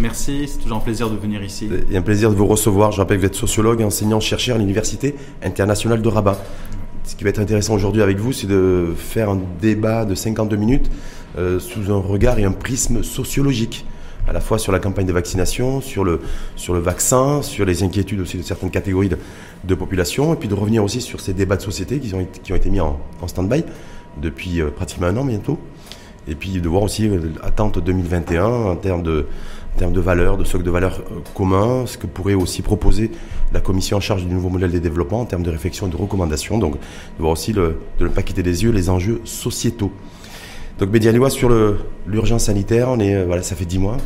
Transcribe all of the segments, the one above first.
Merci, c'est toujours un plaisir de venir ici. Et un plaisir de vous recevoir. Je rappelle que vous êtes sociologue, enseignant, chercheur à l'Université internationale de Rabat. Ce qui va être intéressant aujourd'hui avec vous, c'est de faire un débat de 52 minutes euh, sous un regard et un prisme sociologique à la fois sur la campagne de vaccination, sur le, sur le vaccin, sur les inquiétudes aussi de certaines catégories de, population, et puis de revenir aussi sur ces débats de société qui ont, qui ont été mis en, stand-by depuis euh, pratiquement un an bientôt, et puis de voir aussi l'attente euh, 2021 en termes de, termes de valeurs, de socle de valeurs euh, communs, ce que pourrait aussi proposer la commission en charge du nouveau modèle des développements en termes de réflexion et de recommandations, donc de voir aussi de ne pas quitter des yeux les enjeux sociétaux. Donc Bédianois, sur l'urgence sanitaire, on est, voilà, ça fait dix mois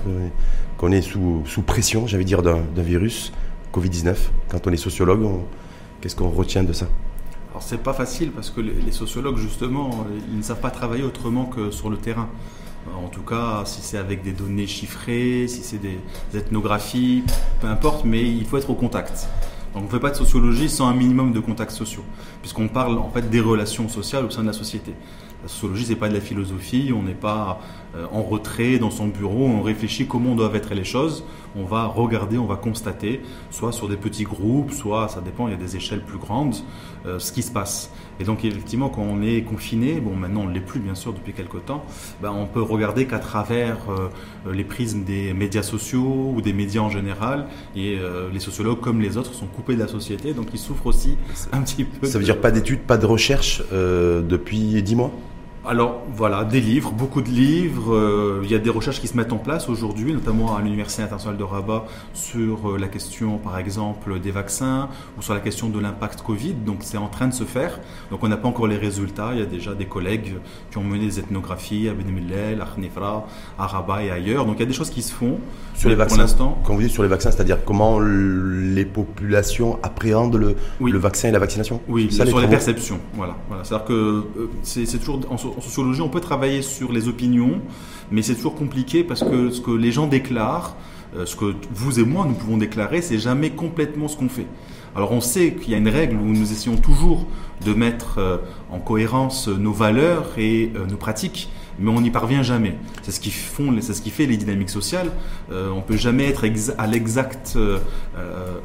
qu'on est sous, sous pression, j'allais dire, d'un virus Covid-19. Quand on est sociologue, qu'est-ce qu'on retient de ça? Alors c'est pas facile parce que les sociologues, justement, ils ne savent pas travailler autrement que sur le terrain. En tout cas, si c'est avec des données chiffrées, si c'est des ethnographies, peu importe, mais il faut être au contact. Donc on ne fait pas de sociologie sans un minimum de contacts sociaux, puisqu'on parle en fait des relations sociales au sein de la société. La sociologie, c'est pas de la philosophie, on n'est pas euh, en retrait dans son bureau, on réfléchit comment doivent être les choses, on va regarder, on va constater, soit sur des petits groupes, soit, ça dépend, il y a des échelles plus grandes, euh, ce qui se passe. Et donc effectivement, quand on est confiné, bon maintenant on ne l'est plus bien sûr depuis quelques temps, ben, on peut regarder qu'à travers euh, les prismes des médias sociaux ou des médias en général, et euh, les sociologues comme les autres sont coupés de la société, donc ils souffrent aussi un petit peu. Ça veut dire pas d'études, pas de recherche euh, depuis dix mois? Alors voilà, des livres, beaucoup de livres. Euh, il y a des recherches qui se mettent en place aujourd'hui, notamment à l'Université internationale de Rabat, sur euh, la question, par exemple, des vaccins ou sur la question de l'impact Covid. Donc c'est en train de se faire. Donc on n'a pas encore les résultats. Il y a déjà des collègues qui ont mené des ethnographies à Ben Mellel, à Khnifra, à Rabat et ailleurs. Donc il y a des choses qui se font. Sur les vaccins, quand vous dites sur les vaccins, c'est-à-dire comment les populations appréhendent le, Oui. le vaccin et la vaccination? Oui, Ça, sur les perceptions. Voilà. voilà. C'est-à-dire que euh, c'est c'est toujours en, en sociologie, on peut travailler sur les opinions, mais c'est toujours compliqué parce que ce que les gens déclarent, euh, ce que vous et moi nous pouvons déclarer, c'est jamais complètement ce qu'on fait. Alors on sait qu'il y a une règle où nous essayons toujours de mettre euh, en cohérence nos valeurs et euh, nos pratiques, mais on n'y parvient jamais. C'est ce qui font, c'est ce qui fait les dynamiques sociales. Euh, on peut jamais être à euh, euh,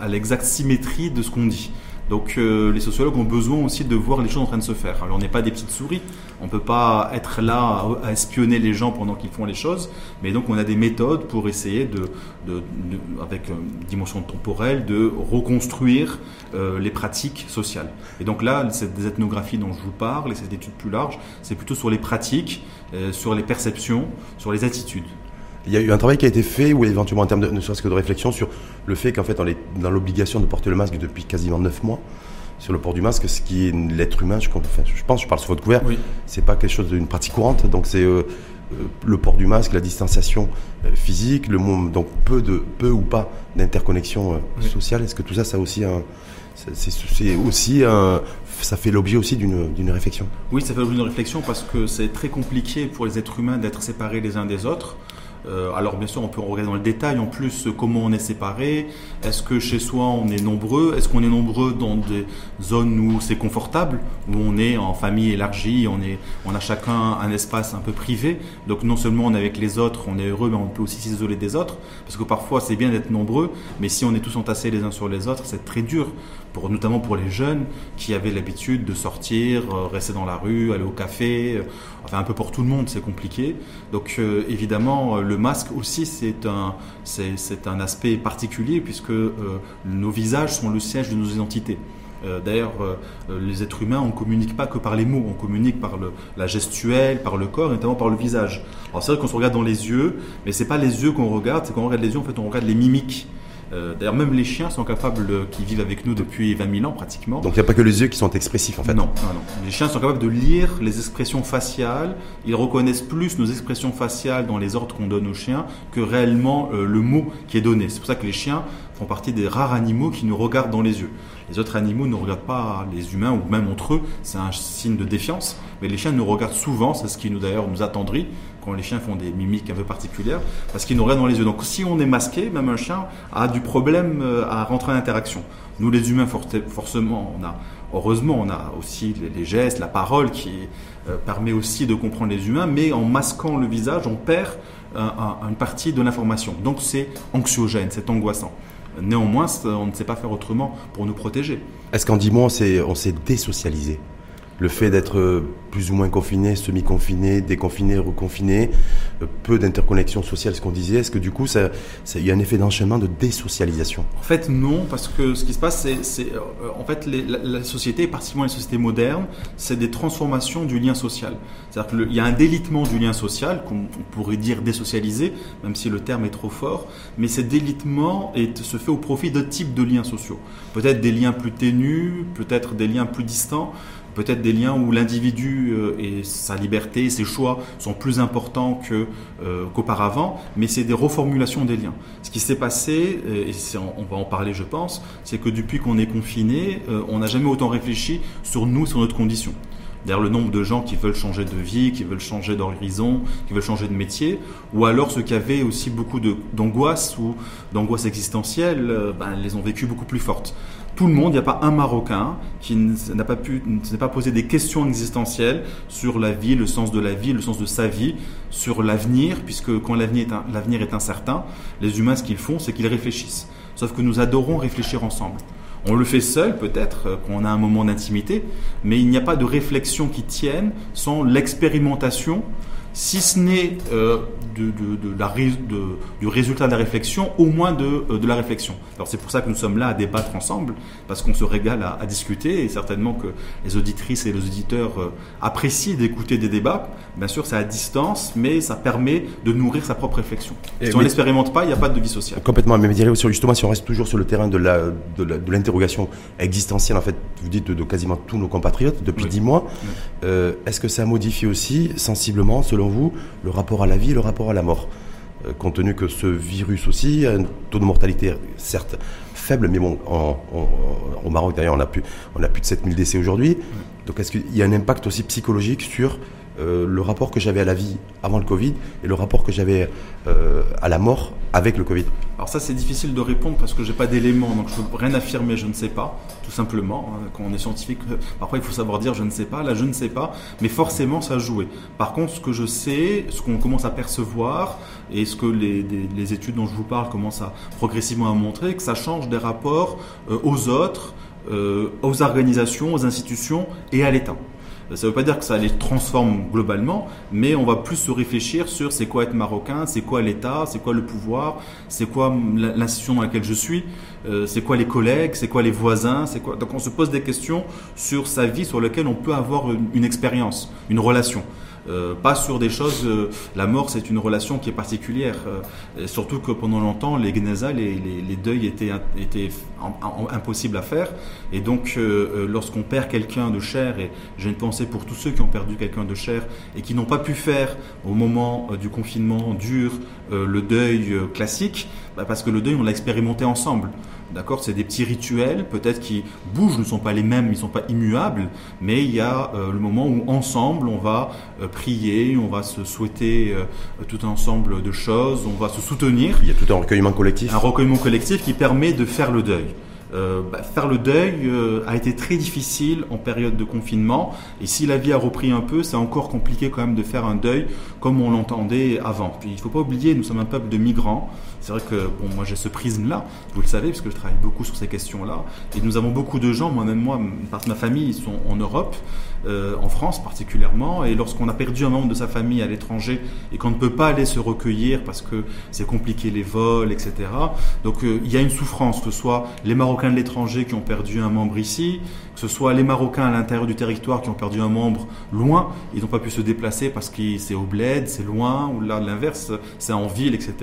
à l'exacte symétrie de ce qu'on dit. Donc euh, les sociologues ont besoin aussi de voir les choses en train de se faire. Alors on n'est pas des petites souris, on peut pas être là à, espionner les gens pendant qu'ils font les choses, mais donc on a des méthodes pour essayer de, avec une dimension temporelle, de reconstruire euh, les pratiques sociales. Et donc là, c'est des ethnographies dont je vous parle, et c'est des études plus larges, c'est plutôt sur les pratiques, euh, sur les perceptions, sur les attitudes. Il y a eu un travail qui a été fait, ou éventuellement en termes de, ne serait-ce que de réflexion, sur le fait qu'en fait on est dans l'obligation de porter le masque depuis quasiment 9 mois. Sur le port du masque, ce qui est l'être humain, je, enfin, je pense, je parle sur votre couvert, Oui. c'est pas quelque chose d'une pratique courante. Donc c'est euh, euh, le port du masque, la distanciation euh, physique, le mot- donc peu de peu ou pas d'interconnexion euh, Oui. sociale. Est-ce que tout ça, ça a aussi un, c'est aussi un, ça fait l'objet aussi d'une d'une réflexion? Oui, ça fait l'objet d'une réflexion parce que c'est très compliqué pour les êtres humains d'être séparés les uns des autres. Euh, alors bien sûr, on peut regarder dans le détail en plus comment on est séparés. Est-ce que chez soi on est nombreux? Est-ce qu'on est nombreux dans des zones où c'est confortable, où on est en famille élargie, on est, on a chacun un espace un peu privé? Donc non seulement on est avec les autres, on est heureux, mais on peut aussi s'isoler des autres, parce que parfois c'est bien d'être nombreux, mais si on est tous entassés les uns sur les autres, c'est très dur. Notamment pour les jeunes qui avaient l'habitude de sortir, euh, rester dans la rue, aller au café, euh, enfin un peu pour tout le monde, c'est compliqué. Donc euh, évidemment, le masque aussi c'est un, un aspect particulier puisque nos visages sont le siège de nos identités. D'ailleurs, les êtres humains, on communique pas que par les mots, on communique par la gestuelle, par le corps, et notamment par le visage. Alors c'est vrai qu'on se regarde dans les yeux, mais c'est pas les yeux qu'on regarde, c'est quand on regarde les yeux, en fait, on regarde les mimiques. Euh, D'ailleurs, même les chiens sont capables, euh, qui vivent avec nous depuis 20 000 ans pratiquement, Donc il n'y a pas que les yeux qui sont expressifs en fait. non, non, non. Les chiens sont capables de lire les expressions faciales. Ils reconnaissent plus nos expressions faciales dans les ordres qu'on donne aux chiens que réellement euh, le mot qui est donné. C'est pour ça que les chiens font partie des rares animaux qui nous regardent dans les yeux. Les autres animaux ne regardent pas les humains ou même entre eux. C'est un signe de défiance. Mais les chiens nous regardent souvent. C'est ce qui nous d'ailleurs nous attendrit les chiens font des mimiques un peu particulières parce qu'ils nous regardent dans les yeux. Donc si on est masqué, même un chien a du problème euh, à rentrer en interaction. Nous les humains, forcément, on a Heureusement, on a aussi les, gestes, la parole qui euh, permet aussi de comprendre les humains, mais en masquant le visage, on perd une partie de l'information. Donc c'est anxiogène, c'est angoissant. Néanmoins, on ne sait pas faire autrement pour nous protéger. Est-ce qu'en 10 mois, on s'est désocialisé? Le fait d'être plus ou moins confiné, semi-confiné, déconfiné, reconfiné, euh, peu d'interconnexion sociale, ce qu'on disait, est-ce que du coup, ça, il y a un effet d'enchaînement de désocialisation? En fait, non, parce que ce qui se passe, c'est, euh, en fait, la, société, particulièrement les sociétés modernes, c'est des transformations du lien social. C'est-à-dire qu'il y a un délitement du lien social, qu'on pourrait dire désocialisé, même si le terme est trop fort, mais ce délitement se fait au profit d'autres types de liens sociaux. Peut-être des liens plus ténus, peut-être des liens plus distants peut-être des liens où l'individu euh, et sa liberté, ses choix sont plus importants euh, qu'auparavant, mais c'est des reformulations des liens. Ce qui s'est passé, euh, et on va en parler je pense, c'est que depuis qu'on est confiné, on n'a jamais autant réfléchi sur nous, sur notre condition. D'ailleurs, le nombre de gens qui veulent changer de vie, qui veulent changer d'horizon, qui veulent changer de métier, ou alors ceux qui avaient aussi beaucoup d'angoisse ou d'angoisse existentielle, ben, les ont vécues beaucoup plus fortes tout le monde, il n'y a pas un Marocain qui n'a pas pu, pas posé des questions existentielles sur la vie, le sens de la vie, le sens de sa vie, sur l'avenir, puisque quand l'avenir est, l'avenir est incertain, les humains, ce qu'ils font, c'est qu'ils réfléchissent. Sauf que nous adorons réfléchir ensemble. On le fait seul peut-être, euh, on a un moment d'intimité, mais il n'y a pas de réflexion qui tienne sans l'expérimentation si ce n'est euh, de, la, du résultat de la réflexion, au moins de, euh, la réflexion. Alors c'est pour ça que nous sommes là à débattre ensemble, parce qu'on se régale à, discuter, et certainement que les auditrices et les auditeurs euh, apprécient d'écouter des débats. Bien sûr, c'est à distance, mais ça permet de nourrir sa propre réflexion. si on n'expérimente pas, il n'y a pas de vie sociale. Complètement, mais justement, si on reste toujours sur le terrain de l'interrogation existentielle, en fait, vous dites de, quasiment tous nos compatriotes depuis dix mois, est-ce que ça modifie aussi sensiblement, selon vous, le rapport à la vie et le rapport à la mort euh, compte tenu que ce virus aussi a un taux de mortalité certes faible, mais bon, au Maroc d'ailleurs on a plus, on a plus de 7000 décès aujourd'hui. Donc est-ce qu'il y a un impact aussi psychologique sur euh, le rapport que j'avais à la vie avant le Covid et le rapport que j'avais euh, à la mort avec le Covid Alors ça c'est difficile de répondre parce que j'ai pas d'éléments, donc je peux rien affirmer, je ne sais pas, tout simplement. Hein. Quand on est scientifique, euh, parfois il faut savoir dire je ne sais pas, là je ne sais pas, mais forcément ça joué. Par contre, ce que je sais, ce qu'on commence à percevoir et ce que les, les, études dont je vous parle commencent à progressivement à montrer, que ça change des rapports aux autres, aux organisations, aux institutions et à l'État. Ça ne veut pas dire que ça les transforme globalement, mais on va plus se réfléchir sur c'est quoi être marocain, c'est quoi l'État, c'est quoi le pouvoir, c'est quoi l'institution dans laquelle je suis, euh, c'est quoi les collègues, c'est quoi les voisins, c'est quoi. Donc on se pose des questions sur sa vie sur lesquelles on peut avoir une expérience, une relation. Euh, pas sur des choses. Euh, la mort, c'est une relation qui est particulière. Euh, surtout que pendant longtemps, les gnesa, les, les, deuils étaient, étaient impossibles à faire. Et donc, lorsqu'on perd quelqu'un de cher, et j'ai une pensée pour tous ceux qui ont perdu quelqu'un de cher et qui n'ont pas pu faire au moment du confinement dur le deuil classique, bah, parce que le deuil, on l'a expérimenté ensemble. D'accord C'est des petits rituels, peut-être qui bougent, ne sont pas les mêmes, ils ne sont pas immuables, mais il y a euh, le moment où ensemble on va euh, prier, on va se souhaiter euh, tout un ensemble de choses, on va se soutenir. Il y a tout un recueillement collectif. Un recueillement collectif qui permet de faire le deuil. Euh, bah, faire le deuil euh, a été très difficile en période de confinement. Et si la vie a repris un peu, c'est encore compliqué quand même de faire un deuil comme on l'entendait avant. Puis il ne faut pas oublier, nous sommes un peuple de migrants. C'est vrai que bon, moi j'ai ce prisme-là, vous le savez, parce que je travaille beaucoup sur ces questions-là. Et nous avons beaucoup de gens, moi-même moi, part de ma famille, ils sont en Europe. Euh, en France particulièrement. Et lorsqu'on a perdu un membre de sa famille à l'étranger et qu'on ne peut pas aller se recueillir parce que c'est compliqué les vols, etc. Donc euh, il y a une souffrance, que ce soit les Marocains de l'étranger qui ont perdu un membre ici, que ce soit les Marocains à l'intérieur du territoire qui ont perdu un membre loin, ils n'ont pas pu se déplacer parce que c'est au bled, c'est loin, ou là l'inverse, c'est en ville, etc.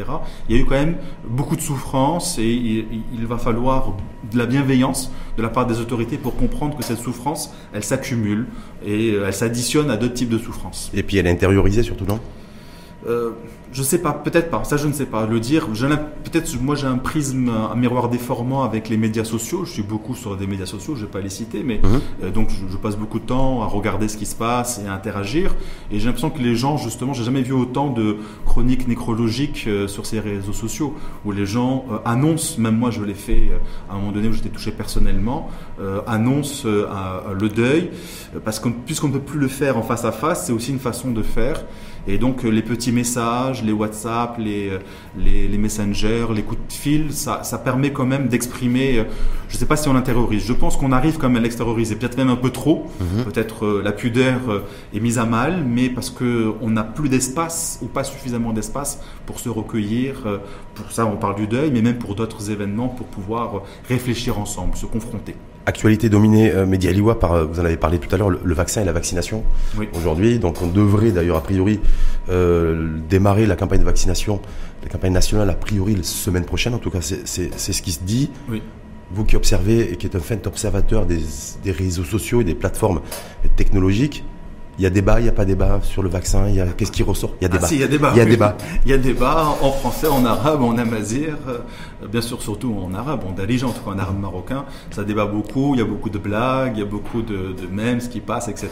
Il y a eu quand même beaucoup de souffrance et il va falloir de la bienveillance de la part des autorités pour comprendre que cette souffrance, elle s'accumule et euh, elle s'additionne à d'autres types de souffrances. Et puis elle est intériorisée surtout, non? Euh, je sais pas, peut-être pas. Ça, je ne sais pas. Le dire, peut-être moi j'ai un prisme, un miroir déformant avec les médias sociaux. Je suis beaucoup sur des médias sociaux, je vais pas les citer, mais mhm. euh, donc je, passe beaucoup de temps à regarder ce qui se passe et à interagir. Et j'ai l'impression que les gens, justement, j'ai jamais vu autant de chroniques nécrologiques euh, sur ces réseaux sociaux où les gens euh, annoncent, même moi je l'ai fait à un moment donné où j'étais touché personnellement, annoncent le deuil parce que puisqu'on ne peut plus le faire en face à face, c'est aussi une façon de faire. Et donc les petits messages, les WhatsApp, les, les, les messengers, les coups de fil, ça, ça permet quand même d'exprimer, je ne sais pas si on l'intériorise, je pense qu'on arrive quand même à l'extérioriser, peut-être même un peu trop, mhm. peut-être la pudeur est mise à mal, mais parce qu'on n'a plus d'espace ou pas suffisamment d'espace pour se recueillir, pour ça on parle du deuil, mais même pour d'autres événements, pour pouvoir réfléchir ensemble, se confronter. Actualité dominée euh, Média Liwa par, euh, vous en avez parlé tout à l'heure, le, vaccin et la vaccination aujourd'hui. Donc on devrait d'ailleurs a priori euh, démarrer la campagne de vaccination, la campagne nationale a priori la semaine prochaine. En tout cas, c'est ce qui se dit. Vous qui observez et qui êtes un fin observateur des, des réseaux sociaux et des plateformes technologiques, il y a débat, il n'y a pas débat sur le vaccin. Il y a qu'est-ce qui ressort? Il y a débat. Ah, si, il y a débat. Il y a débat. Il y a débat en français, en arabe, en amazir, euh, bien sûr surtout en arabe, en dalija, en tout cas en arabe marocain. Ça débat beaucoup. Il y a beaucoup de blagues, il y a beaucoup de, de mèmes qui passent, etc.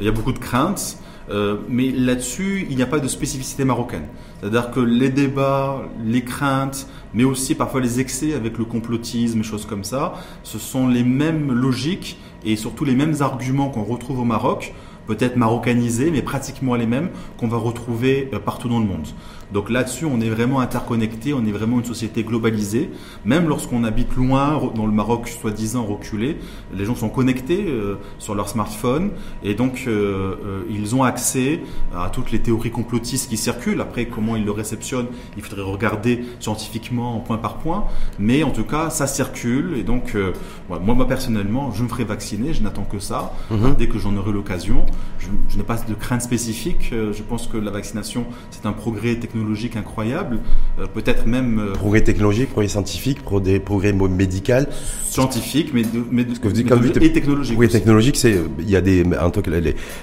Il y a beaucoup de craintes. Euh, mais là-dessus, il n'y a pas de spécificité marocaine. C'est-à-dire que les débats, les craintes, mais aussi parfois les excès avec le complotisme et choses comme ça, ce sont les mêmes logiques et surtout les mêmes arguments qu'on retrouve au Maroc peut-être marocanisés, mais pratiquement les mêmes qu'on va retrouver euh, partout dans le monde. Donc là-dessus, on est vraiment interconnecté, on est vraiment une société globalisée. Même lorsqu'on habite loin, dans le Maroc soi-disant reculé, les gens sont connectés euh, sur leur smartphone et donc euh, euh, ils ont accès à toutes les théories complotistes qui circulent. Après, comment ils le réceptionnent, il faudrait regarder scientifiquement point par point. Mais en tout cas, ça circule et donc moi, moi, personnellement, je me ferai vacciner, je n'attends que ça. Mhm. Dès que j'en aurai l'occasion, je, je n'ai pas de crainte spécifique. Je pense que la vaccination, c'est un progrès technologique technologique incroyable, euh, peut-être même... Euh, progrès technologique, progrès scientifique, progrès, progrès médical Scientifique, mais, mais, que vous et technologique. Oui, technologique, c'est il y a des, cas,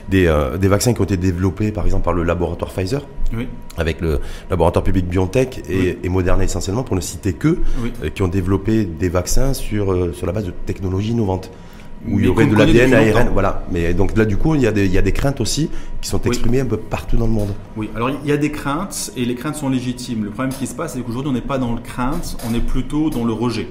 des, euh, des vaccins qui ont été développés, par exemple, par le laboratoire Pfizer, oui. avec le laboratoire public BioNTech et, et Moderna essentiellement, pour ne citer que, qui ont développé des vaccins sur, sur la base de technologies innovantes où il y aurait de l'ADN ARN, voilà. Mais donc là, du coup, il y, a des, il y a des craintes aussi qui sont exprimées un peu partout dans le monde. Oui, alors il y a des craintes et les craintes sont légitimes. Le problème qui se passe, c'est qu'aujourd'hui, on n'est pas dans le crainte, on est plutôt dans le rejet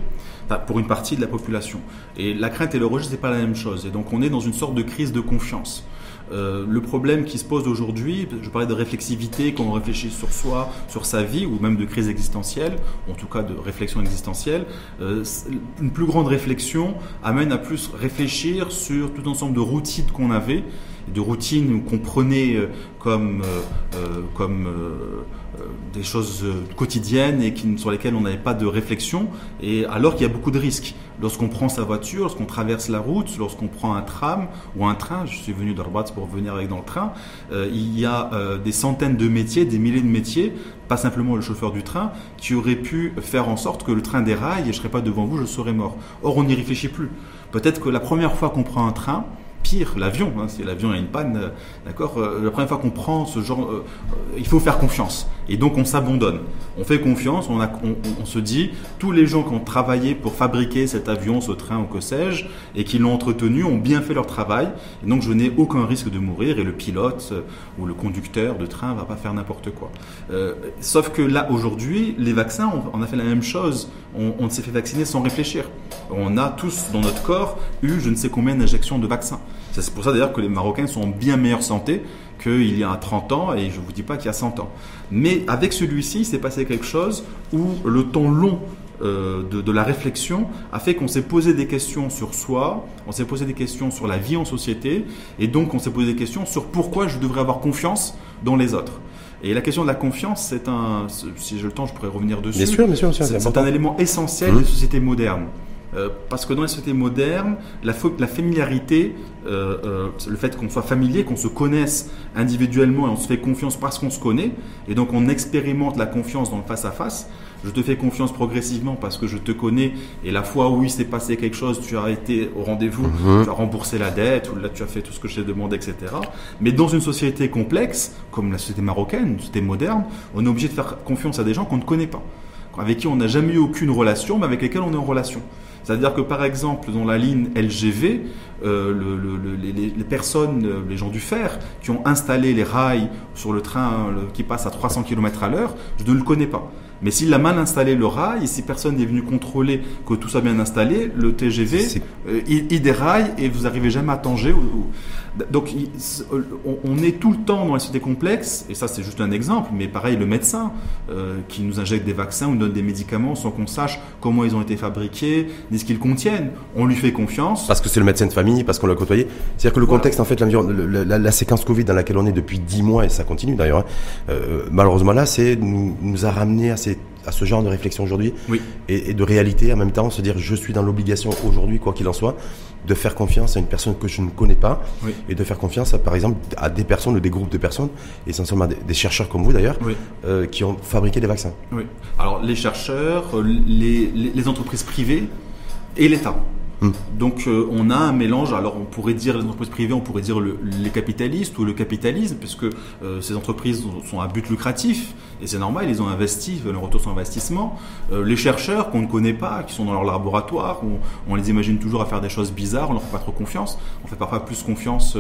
pour une partie de la population. Et la crainte et le rejet, c'est pas la même chose. Et donc, on est dans une sorte de crise de confiance. Euh, le problème qui se pose aujourd'hui, je parlais de réflexivité quand on réfléchit sur soi, sur sa vie, ou même de crise existentielle, en tout cas de réflexion existentielle, euh, une plus grande réflexion amène à plus réfléchir sur tout ensemble de routines qu'on avait, de routines qu'on prenait euh, comme, comme des choses quotidiennes et sur lesquelles on n'avait pas de réflexion, et alors qu'il y a beaucoup de risques. Lorsqu'on prend sa voiture, lorsqu'on traverse la route, lorsqu'on prend un tram ou un train, je suis venu d'Arbat pour venir avec dans le train, euh, il y a euh, des centaines de métiers, des milliers de métiers, pas simplement le chauffeur du train, qui aurait pu faire en sorte que le train déraille et je ne serais pas devant vous, je serais mort. Or, on n'y réfléchit plus. Peut-être que la première fois qu'on prend un train, pire, l'avion, hein, si l'avion a une panne, euh, d'accord, la première fois qu'on prend ce genre, il faut faire confiance. Et donc on s'abandonne. On fait confiance, on, se dit, tous les gens qui ont travaillé pour fabriquer cet avion, ce train ou que sais-je, et qui l'ont entretenu, ont bien fait leur travail, et donc je n'ai aucun risque de mourir, et le pilote ou le conducteur de train va pas faire n'importe quoi. sauf que là, aujourd'hui, les vaccins, on, on, a fait la même chose. On, on s'est fait vacciner sans réfléchir. On a tous dans notre corps eu je ne sais combien d'injections de vaccins. C'est pour ça d'ailleurs que les Marocains sont en bien meilleure santé qu'il y a 30 ans et je ne vous dis pas qu'il y a 100 ans. Mais avec celui-ci, il s'est passé quelque chose où le temps long euh, de, la réflexion a fait qu'on s'est posé des questions sur soi, on s'est posé des questions sur la vie en société, et donc on s'est posé des questions sur pourquoi je devrais avoir confiance dans les autres. Et la question de la confiance, c'est un, si j'ai le temps, je pourrais revenir dessus. Bien sûr, bien sûr, c'est un élément essentiel mmh. des sociétés modernes. Euh, parce que dans les sociétés modernes, la, la familiarité, euh, euh, le fait qu'on soit familier, qu'on se connaisse individuellement et on se fait confiance parce qu'on se connaît, et donc on expérimente la confiance dans le face-à-face, je te fais confiance progressivement parce que je te connais et la fois où il s'est passé quelque chose, tu as été au rendez-vous, mhm. tu as remboursé la dette ou là tu as fait tout ce que je t'ai demandé, etc. Mais dans une société complexe, comme la société marocaine, une société moderne, on est obligé de faire confiance à des gens qu'on ne connaît pas, avec qui on n'a jamais eu aucune relation, mais avec lesquels on est en relation. C'est-à-dire que par exemple, dans la ligne LGV, euh, les, personnes, euh, les gens du fer, qui ont installé les rails sur le train qui passe à 300 km à l'heure, je ne le connais pas. Mais s'il a mal installé le rail, et si personne n'est venu contrôler que tout soit bien installé, le TGV, euh, il, déraille et vous arrivez jamais à Tanger. Donc on, est tout le temps dans la société complexe, et ça c'est juste un exemple, mais pareil, le médecin euh, qui nous injecte des vaccins ou donne des médicaments sans qu'on sache comment ils ont été fabriqués, ni ce qu'ils contiennent. On lui fait confiance. Parce que c'est le médecin de famille, parce qu'on l'a côtoyé. C'est-à-dire que le contexte, en fait, la, la, séquence Covid dans laquelle on est depuis 10 mois, et ça continue d'ailleurs, hein, euh, malheureusement là, c'est nous, nous a ramené à ces à ce genre de réflexion aujourd'hui et, de réalité en même temps, se dire je suis dans l'obligation aujourd'hui, quoi qu'il en soit, de faire confiance à une personne que je ne connais pas et de faire confiance à, par exemple à des personnes ou des groupes de personnes, essentiellement des, chercheurs comme vous d'ailleurs, euh, qui ont fabriqué des vaccins. Oui. Alors les chercheurs, euh, les, les entreprises privées et l'État. Hmm. Donc euh, on a un mélange, alors on pourrait dire les entreprises privées, on pourrait dire les capitalistes ou le capitalisme, puisque euh, ces entreprises sont à but lucratif, et c'est normal, ils ont investi, ils veulent un retour sur investissement. Euh, les chercheurs qu'on ne connaît pas, qui sont dans leur laboratoire, on, les imagine toujours à faire des choses bizarres, on leur fait pas trop confiance. On fait parfois plus confiance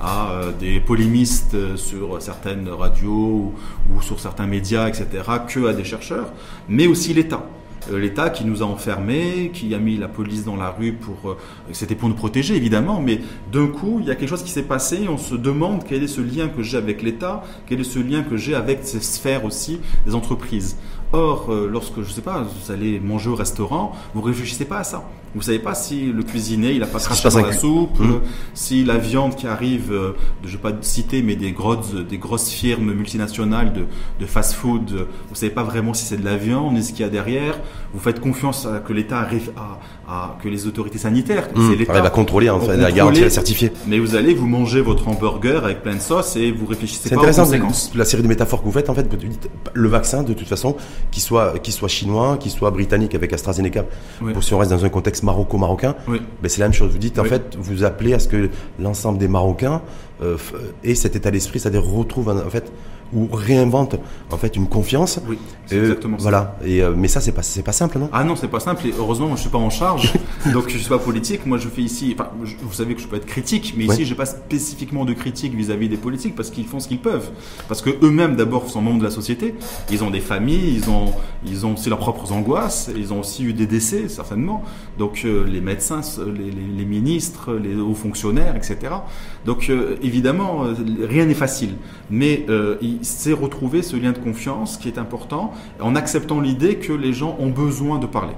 à des polémistes sur certaines radios ou sur certains médias, etc., que à des chercheurs, mais aussi l'État. Euh, l'État qui nous a enfermés, qui a mis la police dans la rue pour. Euh, c'était pour nous protéger évidemment, mais d'un coup, il y a quelque chose qui s'est passé. On se demande quel est ce lien que j'ai avec l'État, quel est ce lien que j'ai avec ces sphères aussi des entreprises. Or, euh, lorsque, je sais pas, vous allez manger au restaurant, vous réfléchissez pas à ça. Vous savez pas si le cuisinier, il a pas craché dans la soupe, mmh. si la viande qui arrive, euh, je vais pas citer, mais des grosses, des grosses firmes multinationales de, de fast-food, vous savez pas vraiment si c'est de la viande, ni ce qu'il y a derrière. Vous faites confiance à que l'État arrive à, à, que les autorités sanitaires, mmh. c'est l'État, va contrôler, en fait, la garantie, la certifier. Mais vous allez vous manger votre hamburger avec plein de sauce et vous réfléchissez pas aux conséquences. La série de métaphores que vous faites, en fait, le vaccin, de toute façon, qu'il soit, qu'il soit chinois, qu'il soit britannique avec AstraZeneca, pour si on reste dans un contexte maroco-marocain, oui. ben c'est la même chose. Vous dites, en fait, vous appelez à ce que l'ensemble des Marocains euh, aient cet état d'esprit, c'est-à-dire retrouvent en fait ou réinvente en fait une confiance. Oui, c'est exactement ça. Voilà. Et, euh, mais ça, c'est pas, c'est pas simple, non? Ah non, c'est pas simple. Et heureusement, moi, je suis pas en charge, donc je suis pas politique. Moi, je fais ici. Enfin, vous savez que je peux être critique, mais ici, j'ai pas spécifiquement de critique vis-à-vis des politiques parce qu'ils font ce qu'ils peuvent. Parce que eux-mêmes, d'abord, sont membres de la société. Ils ont des familles, ils ont, ils ont aussi leurs propres angoisses. Ils ont aussi eu des décès, certainement. Donc, euh, les médecins, les, ministres, les hauts fonctionnaires, etc. Donc, euh, évidemment, rien n'est facile. Mais c'est retrouver ce lien de confiance qui est important en acceptant l'idée que les gens ont besoin de parler.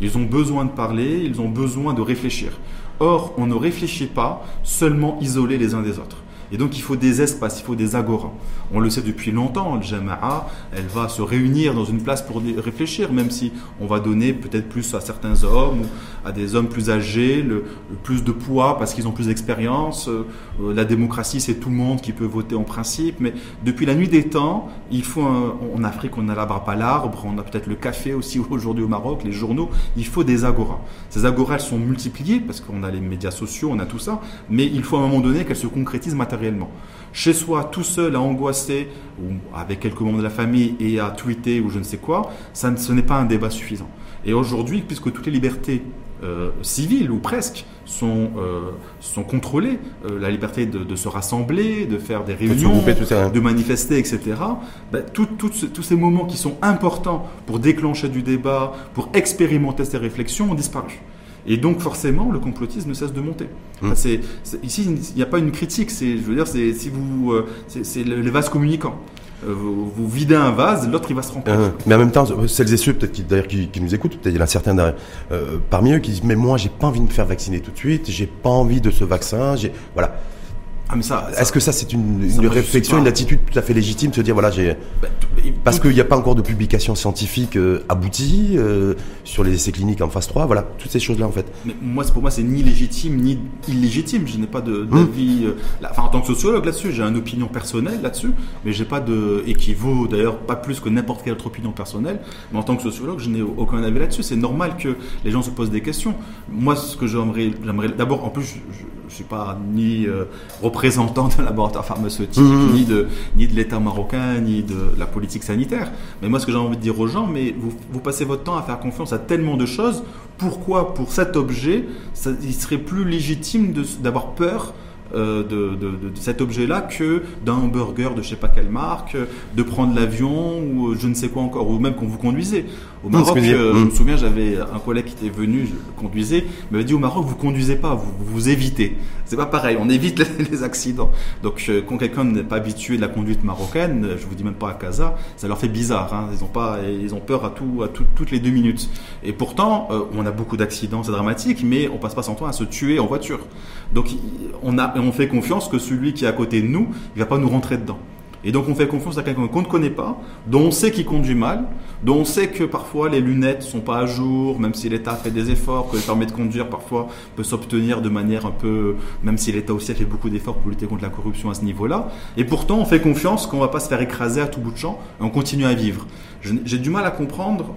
Ils ont besoin de parler, ils ont besoin de réfléchir. Or, on ne réfléchit pas seulement isolés les uns des autres. Et donc il faut des espaces, il faut des agoras. On le sait depuis longtemps, le Jama'a, elle va se réunir dans une place pour réfléchir, même si on va donner peut-être plus à certains hommes ou à des hommes plus âgés, le, plus de poids parce qu'ils ont plus d'expérience. Euh, la démocratie, c'est tout le monde qui peut voter en principe, mais depuis la nuit des temps, il faut en Afrique, on n'arbre pas l'arbre, on a peut-être le café aussi aujourd'hui au Maroc, les journaux, il faut des agoras. Ces agoras, elles sont multipliées parce qu'on a les médias sociaux, on a tout ça, mais il faut à un moment donné qu'elles se concrétisent matériellement chez soi, tout seul, à angoisser, ou avec quelques membres de la famille et à tweeter ou je ne sais quoi, ça, ce n'est pas un débat suffisant. Et aujourd'hui, puisque toutes les libertés euh, civiles, ou presque, sont, euh, sont contrôlées, euh, la liberté de, se rassembler, de faire des réunions, de manifester, etc., ben, tous ces moments qui sont importants pour déclencher du débat, pour expérimenter ces réflexions, ont disparu. Et donc forcément, le complotisme ne cesse de monter. Mmh. ici, il n'y a pas une critique. C'est, je veux dire, c'est si vous, euh, c'est les vases communicants. Euh, vous, videz un vase, l'autre il va se remplir. Euh, mais en même temps, celles et ceux peut-être qui, d'ailleurs qui, nous écoutent, peut-être il y en a certains parmi eux qui disent mais moi j'ai pas envie de me faire vacciner tout de suite, j'ai pas envie de ce vaccin, j'ai voilà. Ah, Est-ce que ça, c'est une, réflexion, une attitude tout à fait légitime de se dire, voilà, j'ai. Bah, parce qu'il n'y a pas encore de publication scientifique euh, aboutie euh, sur les essais cliniques en phase 3, voilà, toutes ces choses-là, en fait. Mais moi, pour moi, c'est ni légitime ni illégitime. Je n'ai pas hum. d'avis. Euh, enfin, en tant que sociologue là-dessus, j'ai une opinion personnelle là-dessus, mais j'ai pas de. et qui vaut d'ailleurs pas plus que n'importe quelle autre opinion personnelle. Mais en tant que sociologue, je n'ai aucun avis là-dessus. C'est normal que les gens se posent des questions. Moi, ce que j'aimerais. D'abord, en plus, je, je suis pas ni euh, représentant d'un laboratoire pharmaceutique, mmh. ni de, ni de l'État marocain, ni de la politique sanitaire. Mais moi, ce que j'ai envie de dire aux gens, mais vous, vous, passez votre temps à faire confiance à tellement de choses. Pourquoi, pour cet objet, ça, il serait plus légitime d'avoir peur euh, de, de, de, cet objet-là que d'un hamburger de je sais pas quelle marque, de prendre l'avion ou je ne sais quoi encore, ou même quand vous conduisez. Au Maroc, euh, je me souviens, j'avais un collègue qui était venu, je le conduisais, il m'avait dit au Maroc, vous conduisez pas, vous vous évitez. C'est pas pareil, on évite les, accidents. Donc euh, quand quelqu'un n'est pas habitué de la conduite marocaine, je vous dis même pas à Casa, ça leur fait bizarre. Hein. Ils ont pas, ils ont peur à tout, à toutes les deux minutes. Et pourtant, euh, on a beaucoup d'accidents, c'est dramatique, mais on passe pas son temps à se tuer en voiture. Donc on a, on fait confiance que celui qui est à côté de nous, il va pas nous rentrer dedans. Et donc on fait confiance à quelqu'un qu'on ne connaît pas, dont on sait qu'il conduit mal, dont on sait que parfois les lunettes sont pas à jour, même si l'État fait des efforts, que le permis de conduire parfois peut s'obtenir de manière un peu, même si l'État aussi a fait beaucoup d'efforts pour lutter contre la corruption à ce niveau-là. Et pourtant on fait confiance qu'on va pas se faire écraser à tout bout de champ et on continue à vivre. J'ai du mal à comprendre,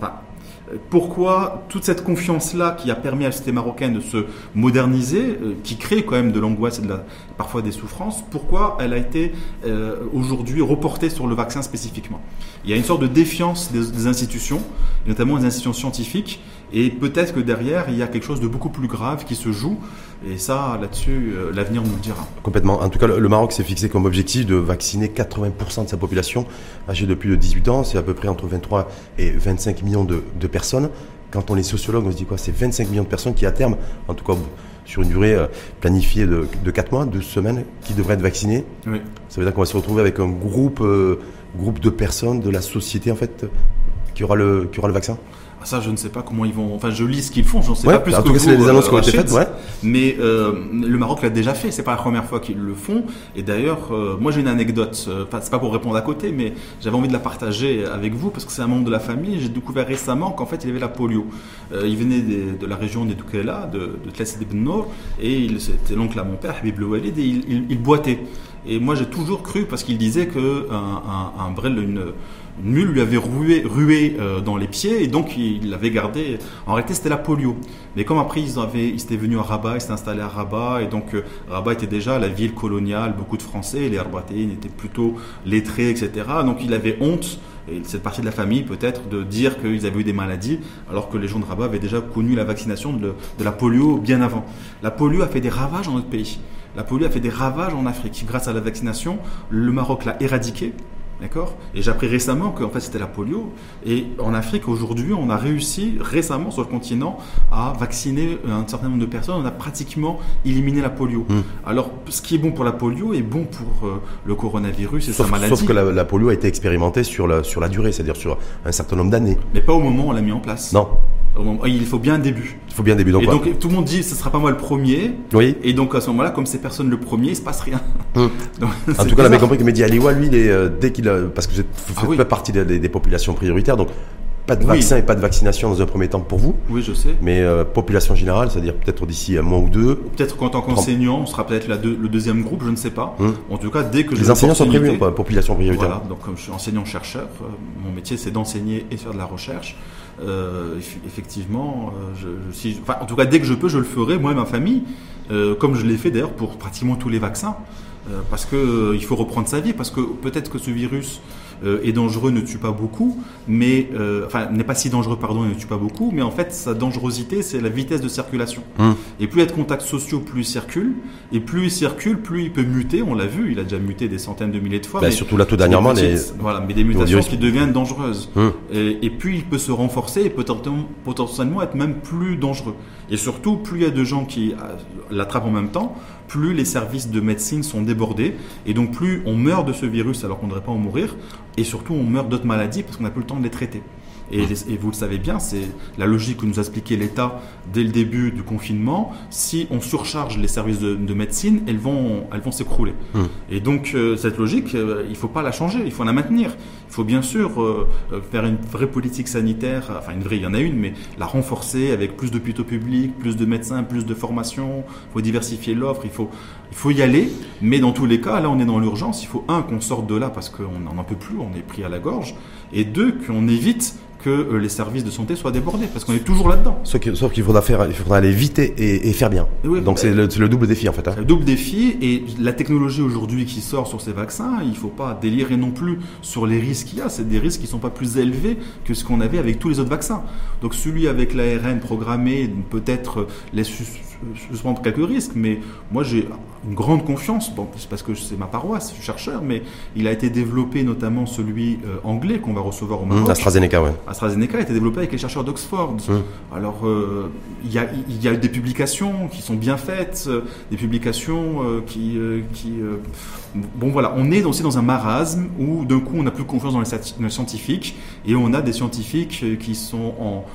pourquoi toute cette confiance-là qui a permis à la société marocaine de se moderniser, euh, qui crée quand même de l'angoisse et de la, parfois des souffrances, pourquoi elle a été euh, aujourd'hui reportée sur le vaccin spécifiquement? Il y a une sorte de défiance des, des institutions, notamment des institutions scientifiques, et peut-être que derrière, il y a quelque chose de beaucoup plus grave qui se joue. Et ça, là-dessus, euh, l'avenir nous le dira. Complètement. En tout cas, le Maroc s'est fixé comme objectif de vacciner 80% de sa population âgée de plus de 18 ans. C'est à peu près entre 23 et 25 millions de, personnes. Quand on est sociologue, on se dit quoi? C'est 25 millions de personnes qui, à terme, en tout cas sur une durée euh, planifiée de, de 4 mois, 12 semaines, qui devraient être vaccinées. Oui. Ça veut dire qu'on va se retrouver avec un groupe, euh, groupe de personnes de la société, en fait, qui aura le, qui aura le vaccin? Ça, je ne sais pas comment ils vont. Enfin, je lis ce qu'ils font, j'en sais pas plus en que tout cas, c'est les annonces qui ont été faites. Ouais. Mais euh, le Maroc l'a déjà fait. C'est pas la première fois qu'ils le font. Et d'ailleurs, euh, moi, j'ai une anecdote. Euh, c'est pas pour répondre à côté, mais j'avais envie de la partager avec vous parce que c'est un membre de la famille. J'ai découvert récemment qu'en fait, il avait la polio. Euh, il venait de la région d'Edoukela, de, de Tlessid ibn Nour, et c'était l'oncle à mon père, Habib Walid, et il, il, il boitait. Et moi, j'ai toujours cru parce qu'il disait que un, un, un brel, une mule lui avait rué, euh, dans les pieds et donc il l'avait gardé. En réalité, c'était la polio. Mais comme après, ils, étaient venus à Rabat, ils s'étaient installés à Rabat et donc euh, Rabat était déjà la ville coloniale, beaucoup de Français, les Arbatéines étaient plutôt lettrés, etc. Donc il avait honte et cette partie de la famille peut-être de dire qu'ils avaient eu des maladies alors que les gens de Rabat avaient déjà connu la vaccination de, de, la polio bien avant. La polio a fait des ravages dans notre pays. La polio a fait des ravages en Afrique. Grâce à la vaccination, le Maroc l'a éradiquée. D'accord? Et j'ai appris récemment qu'en fait c'était la polio. Et en Afrique aujourd'hui, on a réussi récemment sur le continent à vacciner un certain nombre de personnes. On a pratiquement éliminé la polio. Hmm. Alors ce qui est bon pour la polio est bon pour euh, le coronavirus et sa maladie. Sauf que la, polio a été expérimentée sur la, sur la durée, c'est-à-dire sur un certain nombre d'années. Mais pas au moment où on l'a mis en place. Non. Il faut bien un début. Il faut bien un début. Donc, et donc tout le monde dit ce sera pas moi le premier. Oui. Et donc à ce moment-là, comme c'est personne le premier, il se passe rien. Hum. en tout cas, on avait compris que Mehdi Aliwa, lui, il est, euh, dès qu'il a, parce que vous faites ah partie des, populations prioritaires, donc pas de vaccin et pas de vaccination dans un premier temps pour vous. Oui, je sais. Mais euh, population générale, c'est-à-dire peut-être d'ici un mois ou deux. Peut-être qu'en tant qu'enseignant, on sera peut-être le deuxième groupe, je ne sais pas. Hum. En tout cas, dès que les enseignants sont prévus, pas population prioritaire. Voilà. Donc comme je suis enseignant-chercheur, euh, mon métier c'est d'enseigner et faire de la recherche. Euh, effectivement, euh, je, en tout cas, dès que je peux, je le ferai, moi et ma famille, euh, comme je l'ai fait d'ailleurs pour pratiquement tous les vaccins, euh, parce que il faut reprendre sa vie, parce que peut-être que ce virus euh, est dangereux, ne tue pas beaucoup, mais euh, enfin n'est pas si dangereux, pardon, et ne tue pas beaucoup, mais en fait sa dangerosité c'est la vitesse de circulation. Hum. Et plus il y a de contacts sociaux, plus il circule, et plus il circule, plus il peut muter. On l'a vu, il a déjà muté des centaines de milliers de fois. Bah, mais surtout là tout dernièrement, les... voilà, mais des mutations qui deviennent dangereuses. Hum. Et, et, puis il peut se renforcer et potentiellement, potentiellement être même plus dangereux. Et surtout, plus il y a de gens qui euh, l'attrapent en même temps, plus les services de médecine sont débordés, et donc plus on meurt de ce virus alors qu'on ne devrait pas en mourir, et surtout on meurt d'autres maladies parce qu'on n'a plus le temps de les traiter. Et, vous le savez bien, c'est la logique que nous a expliqué l'État dès le début du confinement. Si on surcharge les services de, médecine, elles vont, elles vont s'écrouler. Hum. Et donc euh, cette logique, euh, il ne faut pas la changer, il faut la maintenir. Il faut bien sûr euh, faire une vraie politique sanitaire, enfin une vraie, il y en a une, mais la renforcer avec plus d'hôpitaux publics, plus de médecins, plus de formation. Il faut diversifier l'offre. Il faut, il faut y aller. Mais dans tous les cas, là, on est dans l'urgence. Il faut un qu'on sorte de là parce qu'on n'en peut plus, on est pris à la gorge, et deux qu'on évite que euh, les services de santé soient débordés, parce qu'on est toujours là-dedans. Sauf qu'il faudra, faire, il faudra aller vite et, faire bien. Donc c'est le, double défi en fait. Hein. Le double défi, et la technologie aujourd'hui qui sort sur ces vaccins, il ne faut pas délirer non plus sur les risques qu'il y a. C'est des risques qui ne sont pas plus élevés que ce qu'on avait avec tous les autres vaccins. Donc celui avec l'ARN programmé, peut-être les je, prends quelques risques, mais moi j'ai une grande confiance. Bon, c'est parce que c'est ma paroisse, je suis chercheur, mais il a été développé notamment celui euh, anglais qu'on va recevoir au Maroc. Mmh, AstraZeneca, ouais. AstraZeneca a été développé avec les chercheurs d'Oxford. Mmh. Alors, euh, il y, a, il y a des publications qui sont bien faites, euh, des publications euh, qui, euh, qui euh, bon voilà, on est aussi dans un marasme où d'un coup on n'a plus confiance dans les, sati- dans les scientifiques et on a des scientifiques euh, qui sont en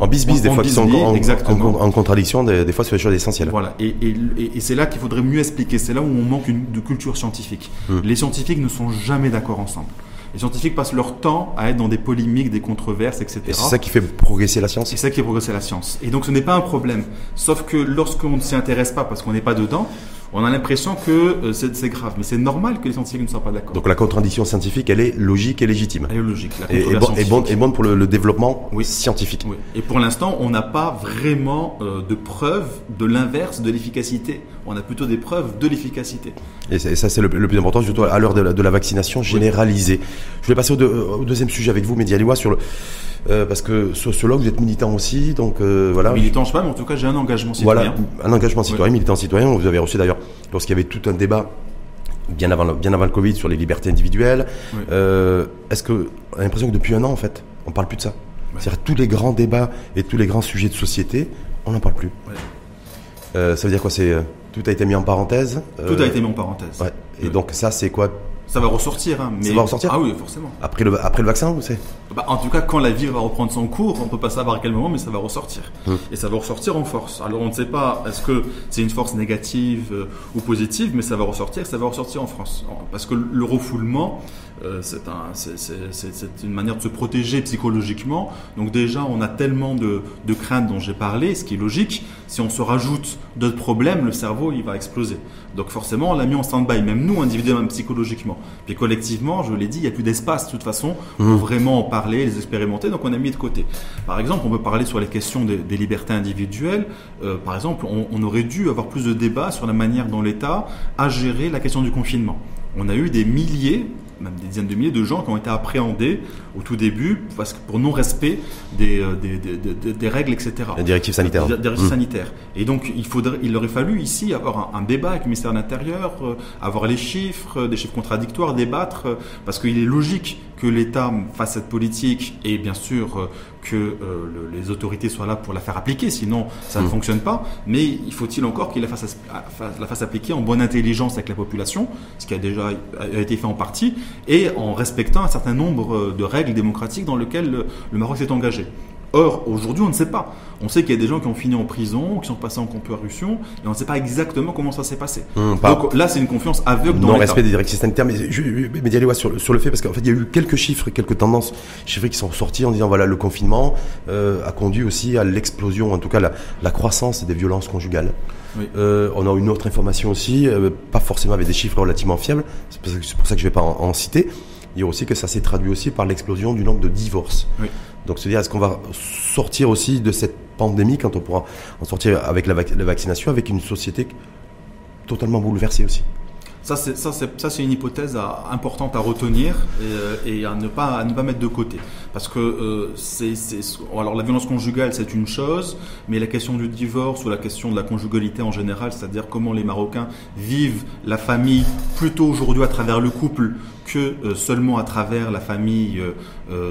En bis-bis, des fois, qui sont en, contradiction, des, fois, sur les choses essentielles. Voilà, et, et- c'est là qu'il faudrait mieux expliquer. C'est là où on manque de culture scientifique. Hmm. Les scientifiques ne sont jamais d'accord ensemble. Les scientifiques passent leur temps à être dans des polémiques, des controverses, etc. Et c'est ça qui fait progresser la science. C'est ça qui fait progresser la science. Et donc ce n'est pas un problème. Sauf que lorsqu'on ne s'y intéresse pas parce qu'on n'est pas dedans, on a l'impression que euh, c'est grave. Mais c'est normal que les scientifiques ne soient pas d'accord. Donc la contradiction scientifique, elle est logique et légitime. Elle est logique. La Et, et, bon- et, et bonne pour le, le développement Oui. scientifique. Oui. Et pour l'instant, on n'a pas vraiment euh, de preuves de l'inverse de l'efficacité. On a plutôt des preuves de l'efficacité. Et, ça, c'est le, le plus important, surtout à l'heure de, la- de la vaccination généralisée. Je vais passer au, deux- au deuxième sujet avec vous, Mehdi Aliwa, sur le, euh, parce que sociologue, vous êtes militant aussi, donc euh, voilà. Militant, je sais pas, mais en tout cas, j'ai un engagement Voilà, citoyen. un engagement citoyen, militant citoyen. Vous avez reçu d'ailleurs, lorsqu'il y avait tout un débat bien avant, le, bien avant le Covid sur les libertés individuelles. Oui. Euh, Est-ce que on a l'impression que depuis un an, en fait, on parle plus de ça? C'est-à-dire tous les grands débats et tous les grands sujets de société, on n'en parle plus. Ouais. Euh, ça veut dire quoi? C'est tout a été mis en parenthèse. Tout euh, a été mis en parenthèse. Ouais. Et donc ça, c'est quoi Ça va ressortir. Hein, mais... Ça va ressortir Ah oui, forcément. après le après le vaccin ou c'est Bah, en tout cas, quand la vie va reprendre son cours, on peut pas savoir à quel moment, mais ça va ressortir. Hmm. Et ça va ressortir en force. Alors on ne sait pas, est-ce que c'est une force négative euh, ou positive, mais ça va ressortir, ça va ressortir en France. Parce que le refoulement, euh, c'est un, c'est, c'est- c'est- c'est une manière de se protéger psychologiquement. Donc déjà, on a tellement de, de craintes dont j'ai parlé, ce qui est logique. Si on se rajoute d'autres problèmes, le cerveau, il va exploser. Donc forcément, on l'a mis en stand-by, même nous, individuellement, psychologiquement. Puis collectivement, je l'ai dit, il n'y a plus d'espace, de toute façon, pour vraiment en parler, les expérimenter, donc on a mis de côté. Par exemple, on peut parler sur les questions des, des libertés individuelles. Euh, par exemple, on, on aurait dû avoir plus de débats sur la manière dont l'État a géré la question du confinement. On a eu des milliers, même des dizaines de milliers de gens qui ont été appréhendés au tout début parce que pour non-respect des, euh, des, des, des- des règles, etc. Des- des règles Mmh. sanitaires. Et donc, il, faudrait, il aurait fallu ici avoir un, un débat avec le ministère de l'Intérieur, euh, avoir les chiffres, euh, des chiffres contradictoires, débattre, euh, parce qu'il est logique que l'État fasse cette politique et bien sûr que euh, le- les autorités soient là pour la faire appliquer, sinon ça ne Mmh. fonctionne pas. Mais il faut-il encore qu'il la fasse, la appliquer en bonne intelligence avec la population, ce qui a déjà a été fait en partie, et en respectant un certain nombre euh, de règles démocratiques dans lesquelles le, le Maroc s'est engagé? Or, aujourd'hui, on ne sait pas. On sait qu'il y a des gens qui ont fini en prison, qui sont passés en comparution, et on ne sait pas exactement comment ça s'est passé. Hum, pas- Donc là, c'est une confiance aveugle dans non respect des directives sanitaires. Mais, je, mais d'y aller ouais, sur, le- sur le fait, parce qu'en fait, il y a eu quelques chiffres, quelques tendances chiffrées qui sont sorties en disant voilà, le confinement euh, a conduit aussi à l'explosion, en tout cas la, la croissance des violences conjugales. Oui. Euh, on a une autre information aussi, euh, pas forcément avec des chiffres relativement fiables, c'est pour ça que, c'est pour ça que je ne vais pas en, en citer. Il y a aussi que ça s'est traduit aussi par l'explosion du nombre de divorces. Oui. Donc, c'est-à-dire, est-ce qu'on va sortir aussi de cette pandémie quand on pourra en sortir avec la, vac- la vaccination, avec une société totalement bouleversée aussi? Ça, c'est ça, c'est ça, c'est une hypothèse à- importante à retenir et, euh, et à ne pas à ne pas mettre de côté, parce que euh, c'est c'est alors la violence conjugale c'est une chose, mais la question du divorce ou la question de la conjugalité en général, c'est-à-dire comment les Marocains vivent la famille plutôt aujourd'hui à travers le couple que euh, seulement à travers la famille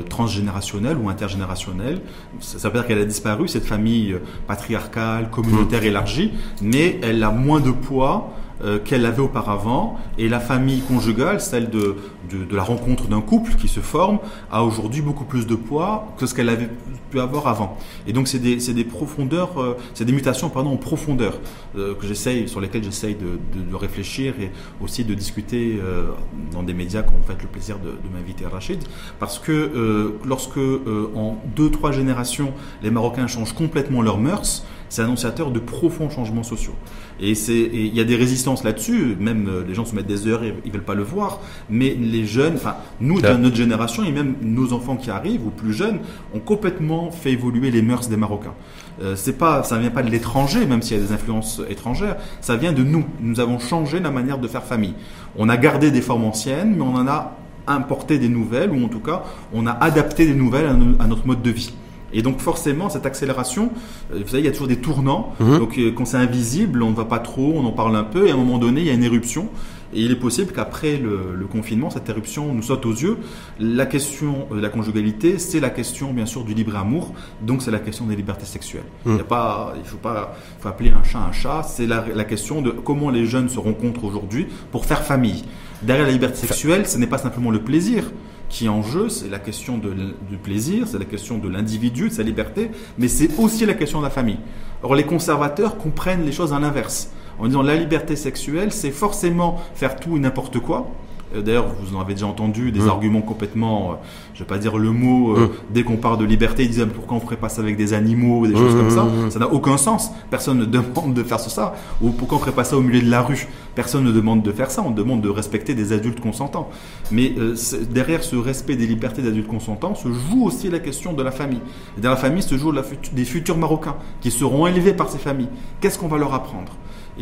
transgénérationnelle ou intergénérationnelle. Ça, veut dire qu'elle a disparu cette famille patriarcale, communautaire élargie, mais elle a moins de poids euh, qu'elle avait auparavant. Et la famille conjugale, celle de, de, de la rencontre d'un couple qui se forme, a aujourd'hui beaucoup plus de poids que ce qu'elle avait pu avoir avant. Et donc c'est des, des profondeurs, euh, c'est des mutations pardon, en profondeur euh, que j'essaye, sur lesquelles j'essaye de, de, réfléchir et aussi de discuter euh, dans des médias qui ont fait le plaisir de, m'inviter Rachid. Parce que euh, lorsque euh, en deux, trois générations, les Marocains changent complètement leurs mœurs, c'est annonciateur de profonds changements sociaux. Et c'est, et il y a des résistances là-dessus. Même euh, les gens se mettent des heures, ils, ils veulent pas le voir. Mais les jeunes, enfin nous, de notre génération et même nos enfants qui arrivent ou plus jeunes, ont complètement fait évoluer les mœurs des Marocains. Euh, c'est pas, ça vient pas de l'étranger, même s'il y a des influences étrangères. Ça vient de nous. Nous avons changé la manière de faire famille. On a gardé des formes anciennes, mais on en a importé des nouvelles, ou en tout cas, on a adapté des nouvelles à, no- à notre mode de vie. Et donc forcément, cette accélération, euh, vous savez, il y a toujours des tournants. Mhm. Donc euh, quand c'est invisible, on ne va pas trop, on en parle un peu, et à un moment donné, il y a une éruption. Et il est possible qu'après le, le confinement, cette éruption nous saute aux yeux. La question de la conjugalité, c'est la question bien sûr du libre amour, donc c'est la question des libertés sexuelles. Il pas, il faut pas, faut appeler un chat un chat. C'est la, la question de comment les jeunes se rencontrent aujourd'hui pour faire famille. Derrière la liberté sexuelle, ce n'est pas simplement le plaisir qui est en jeu, c'est la question du plaisir, c'est la question de l'individu, de sa liberté, mais c'est aussi la question de la famille. Or, les conservateurs comprennent les choses à l'inverse, en disant la liberté sexuelle, c'est forcément faire tout et n'importe quoi. Euh, D'ailleurs, vous en avez déjà entendu des Mm. arguments complètement, euh, je vais pas dire le mot, euh, Mm. dès qu'on parle de liberté, ils disent pourquoi on ferait pas ça avec des animaux, des choses Mm, comme mm, ça. Ça n'a aucun sens. Personne ne demande de faire ça. Ou pourquoi on ferait pas ça au milieu de la rue? Personne ne demande de faire ça. On demande de respecter des adultes consentants. Mais euh, derrière ce respect des libertés d'adultes consentants se joue aussi la question de la famille. Et dans la famille se joue la fut- des futurs Marocains qui seront élevés par ces familles. Qu'est-ce qu'on va leur apprendre?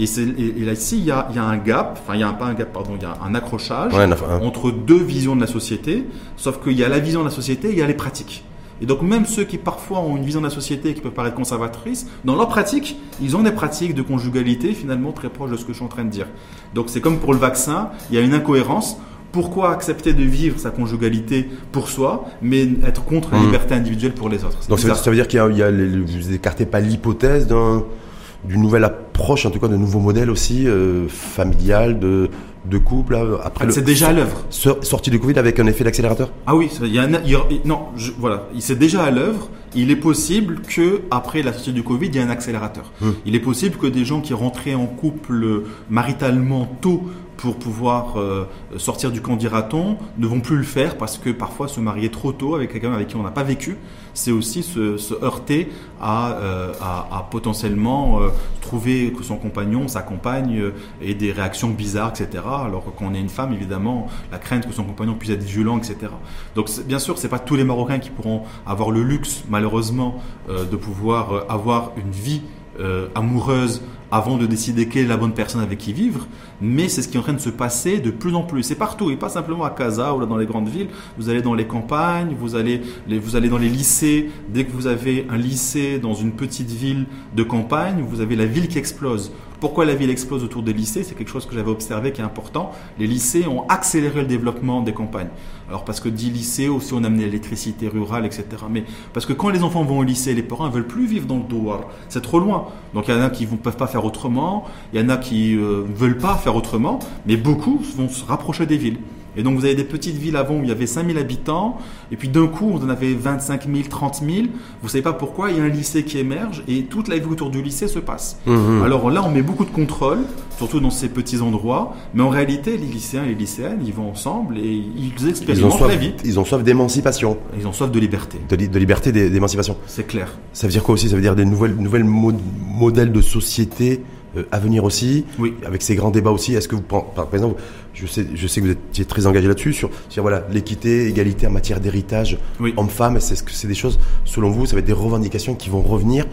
Et, là ici, il y a, il y a un gap, enfin il y a un, pas un gap, pardon, il y a un accrochage Ouais, entre deux visions de la société, sauf qu'il y a la vision de la société et il y a les pratiques. Et donc même ceux qui parfois ont une vision de la société qui peut paraître conservatrice, dans leur pratique, ils ont des pratiques de conjugalité finalement très proches de ce que je suis en train de dire. Donc c'est comme pour le vaccin, il y a une incohérence. Pourquoi accepter de vivre sa conjugalité pour soi, mais être contre la Mhm. liberté individuelle pour les autres? Donc ça, veut- bizarre. ça veut dire qu'il y a, il y a les- les- vous n'écartez pas l'hypothèse d'un d'une nouvelle approche, en tout cas de nouveaux modèles aussi euh, familial, de, de couple après C'est déjà à l'œuvre. so- sortie du Covid avec un effet d'accélérateur? Ah oui, ça- il y a un- il y a- non, je- voilà, il c'est déjà à l'œuvre. Il est possible que après la sortie du Covid, il y ait un accélérateur. Hmm. Il est possible que des gens qui rentraient en couple maritalement tôt pour pouvoir euh, sortir du camp dira-t-on ne vont plus le faire parce que parfois se marier trop tôt avec quelqu'un avec qui on n'a pas vécu, c'est aussi se, heurter à, euh, potentiellement euh, trouver que son compagnon, sa compagne euh, ait des réactions bizarres, etc. Alors que quand on est une femme, évidemment, la crainte que son compagnon puisse être violent, etc. Donc bien sûr, c'est pas tous les Marocains qui pourront avoir le luxe, malheureusement, de pouvoir avoir une vie amoureuse avant de décider quelle est la bonne personne avec qui vivre, mais c'est ce qui est en train de se passer de plus en plus. C'est partout, et pas simplement à Casa ou dans les grandes villes. Vous allez dans les campagnes, vous allez, vous allez dans les lycées. Dès que vous avez un lycée dans une petite ville de campagne, vous avez la ville qui explose. Pourquoi la ville explose autour des lycées C'est quelque chose que j'avais observé qui est important. Les lycées ont accéléré le développement des campagnes. Alors parce que dit lycée aussi on a amené l'électricité rurale, etc. Mais parce que quand les enfants vont au lycée, les parents ne veulent plus vivre dans le douar. C'est trop loin. Donc il y en a qui ne peuvent pas faire autrement, il y en a qui ne veulent pas faire autrement, mais beaucoup vont se rapprocher des villes. Et donc vous avez des petites villes avant où il y avait 5000 habitants, et puis d'un coup on en avait 25 000, 30 000. Vous savez pas pourquoi, il y a un lycée qui émerge et toute la vie autour du lycée se passe. Mhm. Alors là on met beaucoup de contrôle, surtout dans ces petits endroits, mais en réalité les lycéens et les lycéennes ils vont ensemble et ils Ils expérimentent soif, la vie. ils ont soif d'émancipation, Ils ont soif de liberté, de, li- de liberté, d'é- d'émancipation. c'est clair. Ça veut dire quoi aussi? Ça veut dire des nouvelles, nouvelles mo- modèles de société à venir aussi, Oui. avec ces grands débats aussi. Est-ce que vous, par exemple, je sais, je sais que vous étiez très engagé là-dessus sur, sur voilà l'équité, égalité en matière d'héritage, Oui. homme-femme. Est-ce que c'est des choses, selon vous, ça va être des revendications qui vont revenir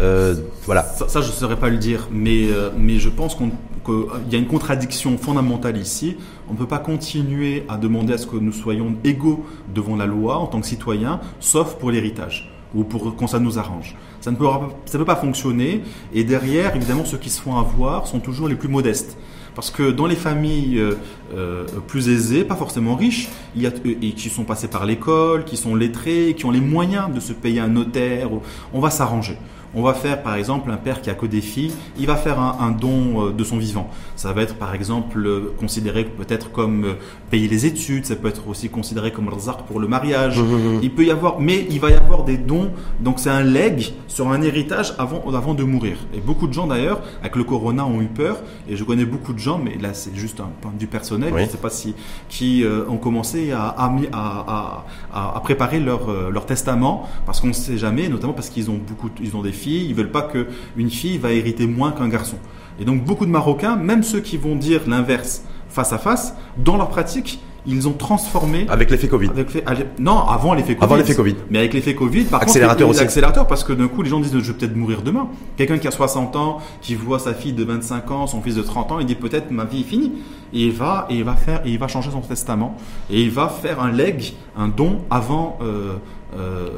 euh, Voilà. Ça, ça, je ne saurais pas le dire, mais, euh, mais je pense qu'on- qu'il y a une contradiction fondamentale ici. On ne peut pas continuer à demander à ce que nous soyons égaux devant la loi en tant que citoyens, sauf pour l'héritage ou pour quand ça nous arrange. Ça ne peut, pas fonctionner. Et derrière, évidemment, ceux qui se font avoir sont toujours les plus modestes. Parce que dans les familles euh, euh, plus aisées, pas forcément riches, il y a, et qui sont passés par l'école, qui sont lettrés, qui ont les moyens de se payer un notaire, on va s'arranger. On va faire par exemple un père qui a que des filles, il va faire un, un don euh, de son vivant. Ça va être par exemple euh, considéré peut-être comme euh, payer les études, ça peut être aussi considéré comme razak pour le mariage. Il peut y avoir, mais il va y avoir des dons, donc c'est un leg sur un héritage avant, avant de mourir. Et beaucoup de gens d'ailleurs, avec le corona, ont eu peur, et je connais beaucoup de gens, mais là c'est juste un point vue personnel, Oui. je ne sais pas si, qui euh, ont commencé à, à, mi- à, à- à préparer leur, euh, leur testament, parce qu'on ne sait jamais, notamment parce qu'ils ont beaucoup, ils ont des filles, ils veulent pas que une fille va hériter moins qu'un garçon. Et donc beaucoup de Marocains, même ceux qui vont dire l'inverse face à face, dans leur pratique, ils ont transformé Avec l'effet Covid. avec non, avant l'effet Covid. Avant l'effet Covid. Mais avec l'effet Covid, par Accélérateur contre, aussi. Accélérateur parce que d'un coup, les gens disent je vais peut-être mourir demain. Quelqu'un qui a 60 ans, qui voit sa fille de 25 ans, son fils de 30 ans, il dit peut-être ma vie est finie. Et il va et il va faire et il va changer son testament et il va faire un leg, un don avant euh, euh,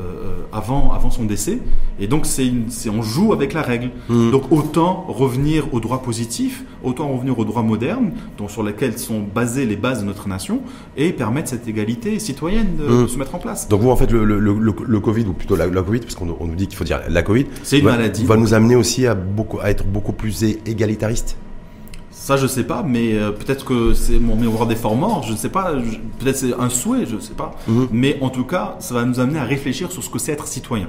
avant, avant son décès. Et donc, c'est on joue avec la règle. Hmm. Donc, autant revenir au droit positif, autant revenir au droit moderne, dont, sur lesquels sont basées les bases de notre nation, et permettre cette égalité citoyenne de, Hmm. de se mettre en place. Donc vous, en fait, le, le, le, le Covid, ou plutôt la, la Covid, parce qu'on on nous dit qu'il faut dire la Covid, C'est une va, maladie. va nous amener aussi à, beaucoup, à être beaucoup plus égalitariste. Ça, je sais pas, mais euh, peut-être que c'est mon miroir des forts morts, je ne sais pas, peut-être c'est un souhait, je ne sais pas. Mhm. Mais en tout cas, ça va nous amener à réfléchir sur ce que c'est être citoyen.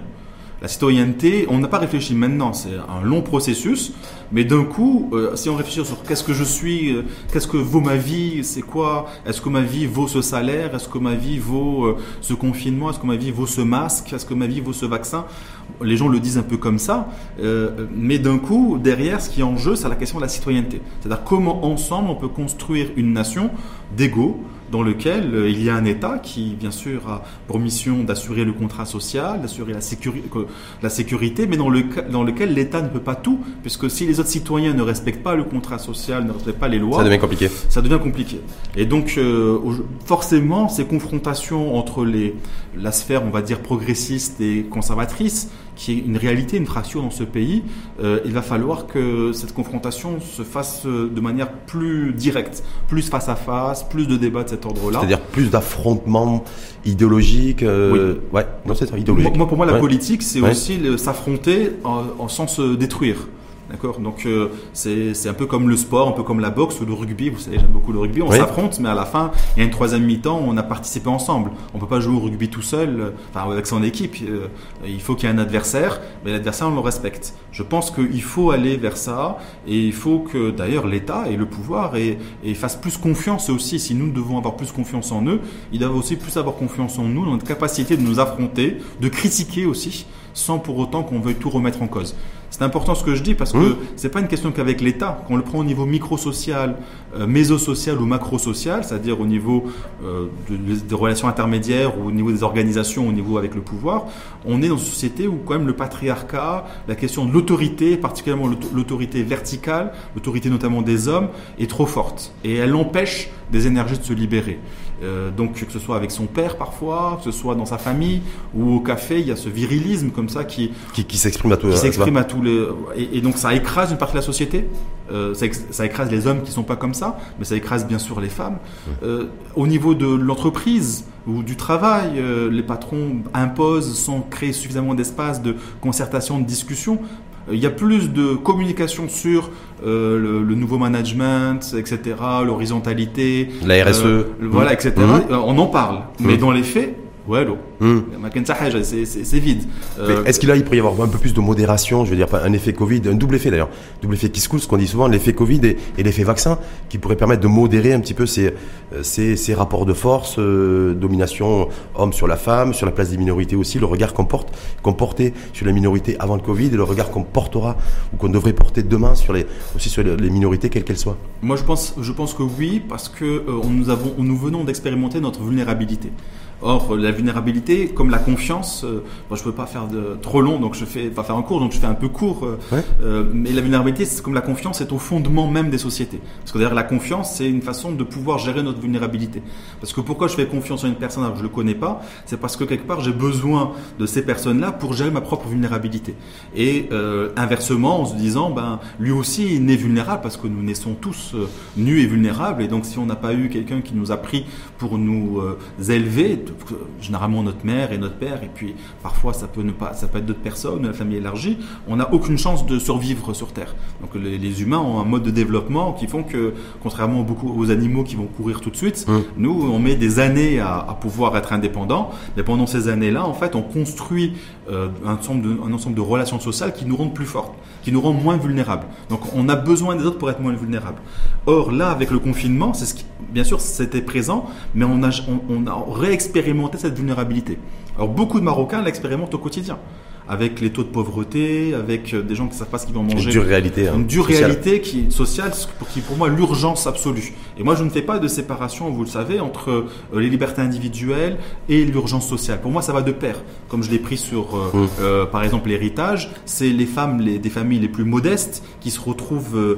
La citoyenneté, on n'a pas réfléchi maintenant, c'est un long processus, mais d'un coup, euh, si on réfléchit sur qu'est-ce que je suis, euh, qu'est-ce que vaut ma vie, c'est quoi, est-ce que ma vie vaut ce salaire, est-ce que ma vie vaut euh, ce confinement, est-ce que ma vie vaut ce masque, est-ce que ma vie vaut ce vaccin, les gens le disent un peu comme ça, mais d'un coup, derrière, ce qui est en jeu, c'est la question de la citoyenneté. C'est-à-dire comment ensemble on peut construire une nation d'égaux dans lequel euh, il y a un État qui, bien sûr, a pour mission d'assurer le contrat social, d'assurer la, sécuri- que- la sécurité, mais dans, le, dans lequel l'État ne peut pas tout, puisque si les autres citoyens ne respectent pas le contrat social, ne respectent pas les lois, Ça devient compliqué. ça devient compliqué. Et donc, euh, forcément, ces confrontations entre les, la sphère, on va dire, progressiste et conservatrice, qui est une réalité, une fraction dans ce pays, euh, il va falloir que cette confrontation se fasse euh, de manière plus directe, plus face à face, plus de débats de cet ordre-là. C'est-à-dire plus d'affrontements idéologiques. euh, Ouais, non, c'est ça, idéologique. moi, pour moi, la Ouais. politique, c'est Ouais. aussi s'affronter en, en sans se détruire. D'accord Donc, euh, c'est c'est un peu comme le sport, un peu comme la boxe ou le rugby. Vous savez, j'aime beaucoup le rugby. On s'affronte, mais à la fin, il y a une troisième mi-temps, on a participé ensemble. On peut pas jouer au rugby tout seul, euh, enfin, avec son équipe. Euh, il faut qu'il y ait un adversaire, mais l'adversaire, on le respecte. Je pense qu'il faut aller vers ça, et il faut que, d'ailleurs, l'État et le pouvoir et, et fassent plus confiance aussi. Si nous devons avoir plus confiance en eux, ils doivent aussi plus avoir confiance en nous, dans notre capacité de nous affronter, de critiquer aussi, sans pour autant qu'on veuille tout remettre en cause. C'est important ce que je dis parce que Mmh. c'est pas une question qu'avec l'État. Qu'on le prend au niveau micro-social, euh, méso-social ou macro-social, c'est-à-dire au niveau euh, de- des relations intermédiaires ou au niveau des organisations, au niveau avec le pouvoir, on est dans une société où quand même le patriarcat, la question de l'autorité, particulièrement l'auto- l'autorité verticale, l'autorité notamment des hommes, est trop forte et elle empêche des énergies de se libérer. Euh, donc que ce soit avec son père parfois, que ce soit dans sa famille ou au café, il y a ce virilisme comme ça qui, Qui, qui s'exprime à tout. qui s'exprime à tous les et, et donc ça écrase une partie de la société. Euh, ça, écrase les hommes qui sont pas comme ça, mais ça écrase bien sûr les femmes. Euh, au niveau de l'entreprise ou du travail, les patrons imposent sans créer suffisamment d'espace de concertation, de discussion. Il y a plus de communication sur euh, le, le nouveau management, etc., l'horizontalité, La RSE. euh, voilà, etc. Mhm. Euh, On en parle, mais Mhm. dans les faits, ouais, l'eau. C'est c'est- c'est vide. Mais Euh, Est-ce qu'il là, il pourrait y avoir un peu plus de modération, je veux dire, un effet Covid, un double effet d'ailleurs, double effet qui se coule, ce qu'on dit souvent, l'effet Covid et, et l'effet vaccin, qui pourrait permettre de modérer un petit peu ces, ces, ces rapports de force, euh, domination homme sur la femme, sur la place des minorités aussi, le regard qu'on porte, qu'on portait sur les minorités avant le Covid et le regard qu'on portera ou qu'on devrait porter demain sur les, aussi sur les minorités, quelles qu'elles soient. Moi, je pense, je pense que oui, parce que euh, on- nous avons, nous venons d'expérimenter notre vulnérabilité. Or, la vulnérabilité, comme la confiance, euh, bon, je peux pas faire de trop long, donc je fais pas faire un cours, donc je fais un peu court. euh, Ouais. euh, mais la vulnérabilité, c'est comme la confiance, c'est au fondement même des sociétés. Parce que d'ailleurs, la confiance, c'est une façon de pouvoir gérer notre vulnérabilité. Parce que pourquoi je fais confiance en une personne alors que je le connais pas, c'est parce que quelque part, j'ai besoin de ces personnes-là pour gérer ma propre vulnérabilité. Et euh, inversement, en se disant, ben, lui aussi il naît vulnérable parce que nous naissons tous euh, nus et vulnérables. Et donc, si on n'a pas eu quelqu'un qui nous a pris pour nous euh, élever, généralement notre mère et notre père, et puis parfois ça peut ne pas, ça peut être d'autres personnes, la famille élargie, on n'a aucune chance de survivre sur Terre. Donc, les, les humains ont un mode de développement qui font que, contrairement beaucoup aux animaux qui vont courir tout de suite, Mm. nous, on met des années à, à pouvoir être indépendants. Mais pendant ces années-là, en fait, on construit euh, un, ensemble de, un ensemble de relations sociales qui nous rendent plus fortes, qui nous rendent moins vulnérables. Donc, on a besoin des autres pour être moins vulnérables. Or, là, avec le confinement, c'est ce qui, bien sûr, c'était présent, mais on a, on, on a réexpérimenté cette vulnérabilité. Alors, beaucoup de Marocains l'expérimentent au quotidien. Avec les taux de pauvreté, avec des gens qui ne savent pas ce qu'ils vont manger. Une dure réalité. Hein, une dure réalité qui sociale, qui est pour moi l'urgence absolue. Et moi, je ne fais pas de séparation, vous le savez, entre les libertés individuelles et l'urgence sociale. Pour moi, ça va de pair. Comme je l'ai pris sur, mmh. par exemple, l'héritage, c'est les femmes les, des familles les plus modestes qui se retrouvent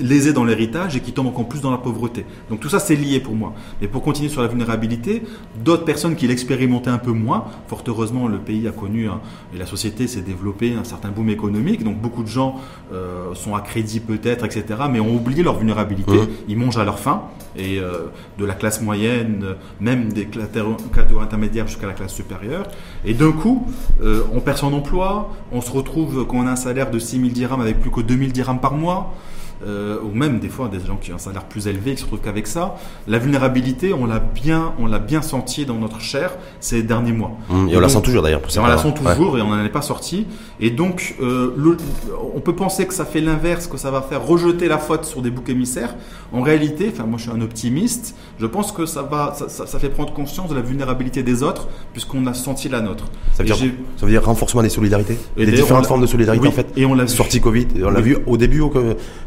lésées dans l'héritage et qui tombent encore plus dans la pauvreté. Donc tout ça, c'est lié pour moi. Mais pour continuer sur la vulnérabilité, d'autres personnes qui l'expérimentaient un peu moins, fort heureusement, le pays a connu, hein, la société s'est développée, un certain boom économique, donc beaucoup de gens euh, sont à crédit peut-être, etc., mais ont oublié leur vulnérabilité, mmh. ils mangent à leur faim, et euh, de la classe moyenne, même des catégories intermédiaires jusqu'à la classe supérieure, et d'un coup, euh, on perd son emploi, on se retrouve quand on a un salaire de 6 000 dirhams avec plus que 2 000 dirhams par mois, euh, ou même des fois des gens qui ont un salaire plus élevé qui se retrouvent qu'avec ça. La vulnérabilité, on l'a bien, on l'a bien senti dans notre chair ces derniers mois. Mmh, et, on la sent toujours d'ailleurs. On la sent toujours et on n'en est pas sorti. Et donc, euh, le, on peut penser que ça fait l'inverse, que ça va faire rejeter la faute sur des boucs émissaires. En réalité, enfin moi je suis un optimiste. Je pense que ça va, ça, ça, ça fait prendre conscience de la vulnérabilité des autres puisqu'on a senti la nôtre. Ça veut, dire, ça veut dire renforcement des solidarités, et des différentes formes de solidarité en fait. Et on l'a sorti Covid. On l'a vu au début, au,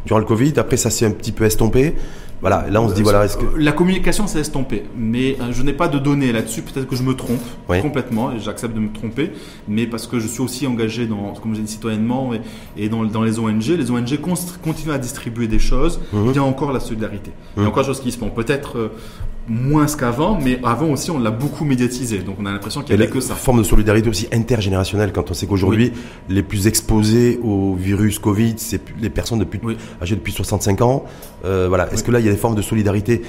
durant le Covid. Après, ça s'est un petit peu estompé. Voilà, là on se dit voilà. Est-ce que... La communication s'est estompée, mais euh, je n'ai pas de données là-dessus. Peut-être que je me trompe complètement, et j'accepte de me tromper, mais parce que je suis aussi engagé dans, comme j'ai dit, citoyennement et, et dans, dans, les ONG. Les ONG continuent à distribuer des choses. Mhm. Il y a encore la solidarité. Il y a mhm. encore des choses qui se font. Peut-être euh, moins qu'avant, mais avant aussi on l'a beaucoup médiatisé, donc on a l'impression qu'il y avait que ça. Forme de solidarité aussi intergénérationnelle quand on sait qu'aujourd'hui les plus exposés au virus Covid, c'est les personnes depuis, âgées depuis 65 ans. Euh, voilà, est-ce que là il y a des formes de solidarité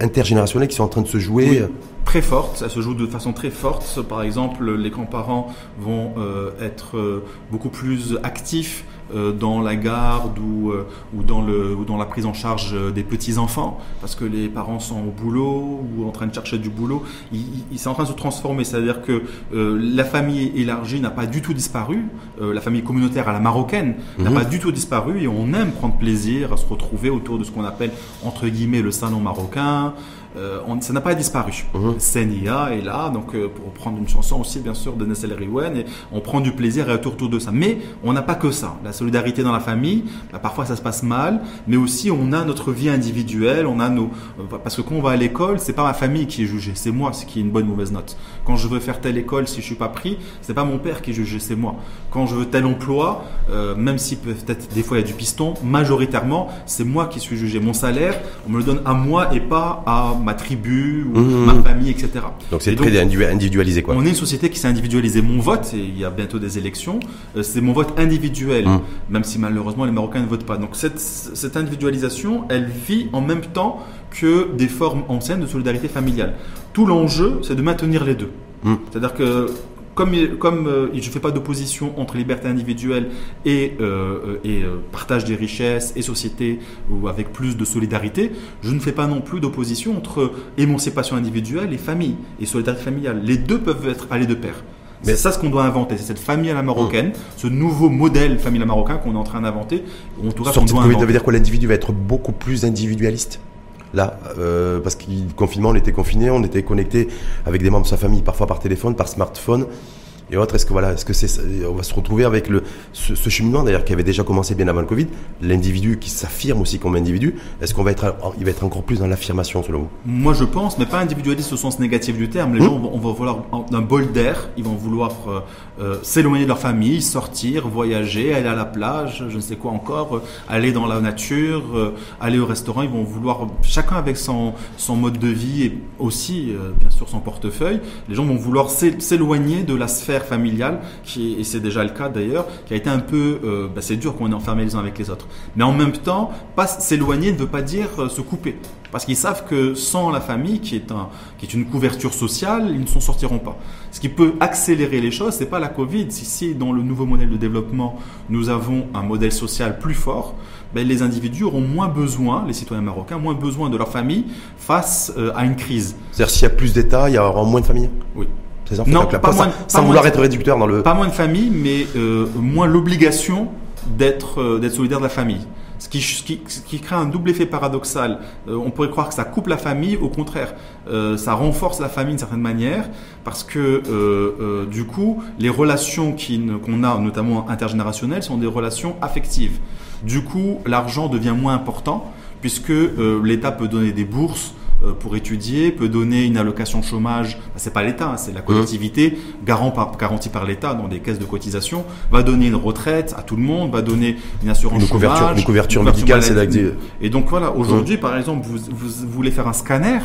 intergénérationnelle qui sont en train de se jouer? Très forte, ça se joue de façon très forte. Par exemple, les grands-parents vont euh, être euh, beaucoup plus actifs dans la garde ou, euh, ou, dans le, ou dans la prise en charge des petits-enfants, parce que les parents sont au boulot ou en train de chercher du boulot. Il, il, c'est en train de se transformer, c'est-à-dire que euh, la famille élargie n'a pas du tout disparu, la famille communautaire à la marocaine n'a mhm. pas du tout disparu, et on aime prendre plaisir à se retrouver autour de ce qu'on appelle, entre guillemets, le salon marocain, euh, on, ça n'a pas disparu. Mmh. Senia est là, donc euh, pour prendre une chanson aussi bien sûr de Nessel Riwen, et on prend du plaisir et autour, autour de ça. Mais on n'a pas que ça. La solidarité dans la famille, bah, parfois ça se passe mal, mais aussi on a notre vie individuelle, on a nos euh, parce que quand on va à l'école, c'est pas ma famille qui est jugée, c'est moi ce qui est une bonne ou mauvaise note. Quand je veux faire telle école, si je suis pas pris, c'est pas mon père qui est jugé, c'est moi. Quand je veux tel emploi, euh, même si peut-être des fois il y a du piston, majoritairement c'est moi qui suis jugé. Mon salaire, on me le donne à moi et pas à ma tribu ou mmh. ma famille, etc. Donc c'est très individualisé quoi. On est une société qui s'est individualisée. Mon vote, et il y a bientôt des élections, euh, c'est mon vote individuel, mmh. même si malheureusement les Marocains ne votent pas. Donc cette, cette individualisation, elle vit en même temps que des formes anciennes de solidarité familiale. Tout l'enjeu, c'est de maintenir les deux. Mmh. C'est-à-dire que comme, comme euh, je ne fais pas d'opposition entre liberté individuelle et, euh, et euh, partage des richesses et société ou avec plus de solidarité, je ne fais pas non plus d'opposition entre émancipation individuelle et famille et solidarité familiale. Les deux peuvent être aller de pair. Mais c'est ça ce qu'on doit inventer, c'est cette famille à la marocaine, ce nouveau modèle famille à la marocaine qu'on est en train d'inventer. En tout cas, on doit inventer. Ça veut dire que l'individu va être beaucoup plus individualiste là, euh, parce que confinement, on était confiné, on était connecté avec des membres de sa famille, parfois par téléphone, par smartphone et autres. Est-ce que voilà, est-ce que c'est, on va se retrouver avec le, ce, ce cheminement d'ailleurs qui avait déjà commencé bien avant le Covid, l'individu qui s'affirme aussi comme individu. Est-ce qu'on va être, il va être encore plus dans l'affirmation selon vous? Moi, je pense, mais pas individualiste au sens négatif du terme. Les mmh. gens, on va vouloir un bol d'air, ils vont vouloir euh, euh, s'éloigner de leur famille, sortir, voyager, aller à la plage, je ne sais quoi encore, euh, aller dans la nature, aller au restaurant. Ils vont vouloir, chacun avec son, son mode de vie et aussi, bien sûr, son portefeuille. Les gens vont vouloir s'éloigner de la sphère familiale, qui, et c'est déjà le cas d'ailleurs, qui a été un peu, euh, bah c'est dur qu'on est enfermé les uns avec les autres. Mais en même temps, pas s'éloigner ne veut pas dire euh, se couper. Parce qu'ils savent que sans la famille, qui est, un, qui est une couverture sociale, ils ne s'en sortiront pas. Ce qui peut accélérer les choses, c'est pas la Covid. Si, si dans le nouveau modèle de développement, nous avons un modèle social plus fort, ben, les individus auront moins besoin, les citoyens marocains, moins besoin de leur famille face euh, à une crise. C'est-à-dire s'il y a plus d'États, il y aura moins de familles? Oui. Non, pas, moins, sans vouloir être réducteur dans le. Pas moins de famille, mais euh, moins l'obligation d'être euh, d'être solidaire de la famille. Ce qui, ce qui, ce qui crée un double effet paradoxal. Euh, on pourrait croire que ça coupe la famille, au contraire, euh, ça renforce la famille d'une certaine manière, parce que euh, du coup, les relations qu'on a, notamment intergénérationnelles, sont des relations affectives. Du coup, l'argent devient moins important, puisque l'État peut donner des bourses pour étudier, peut donner une allocation chômage, Bah, c'est pas l'État, c'est la collectivité, garant par- garantie par l'État dans des caisses de cotisation, va donner une retraite à tout le monde, va donner une assurance Une couverture- chômage, une couverture médicale, c'est Et donc voilà, aujourd'hui par exemple, vous, vous voulez faire un scanner,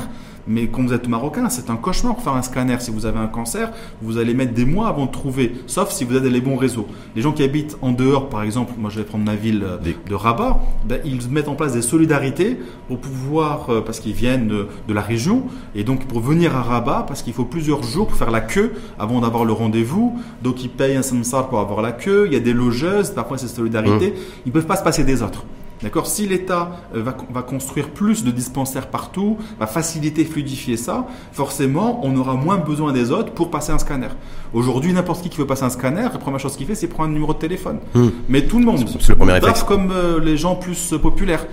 mais quand vous êtes marocain, c'est un cauchemar pour faire un scanner. Si vous avez un cancer, vous allez mettre des mois avant de trouver, sauf si vous avez les bons réseaux. Les gens qui habitent en dehors, par exemple, moi je vais prendre ma ville euh, de Rabat, ben, ils mettent en place des solidarités pour pouvoir, euh, parce qu'ils viennent de, la région, et donc pour venir à Rabat, parce qu'il faut plusieurs jours pour faire la queue avant d'avoir le rendez-vous. Donc ils payent un samsar pour avoir la queue, il y a des logeuses, parfois c'est solidarité. Ils peuvent pas se passer des autres. D'accord Si l'État euh, va, va construire plus de dispensaires partout, va faciliter, fluidifier ça, forcément, on aura moins besoin des autres pour passer un scanner. Aujourd'hui, n'importe qui qui veut passer un scanner, la première chose qu'il fait, c'est prendre un numéro de téléphone. Mais tout le monde, C'est- le comme euh, les gens plus euh, populaires.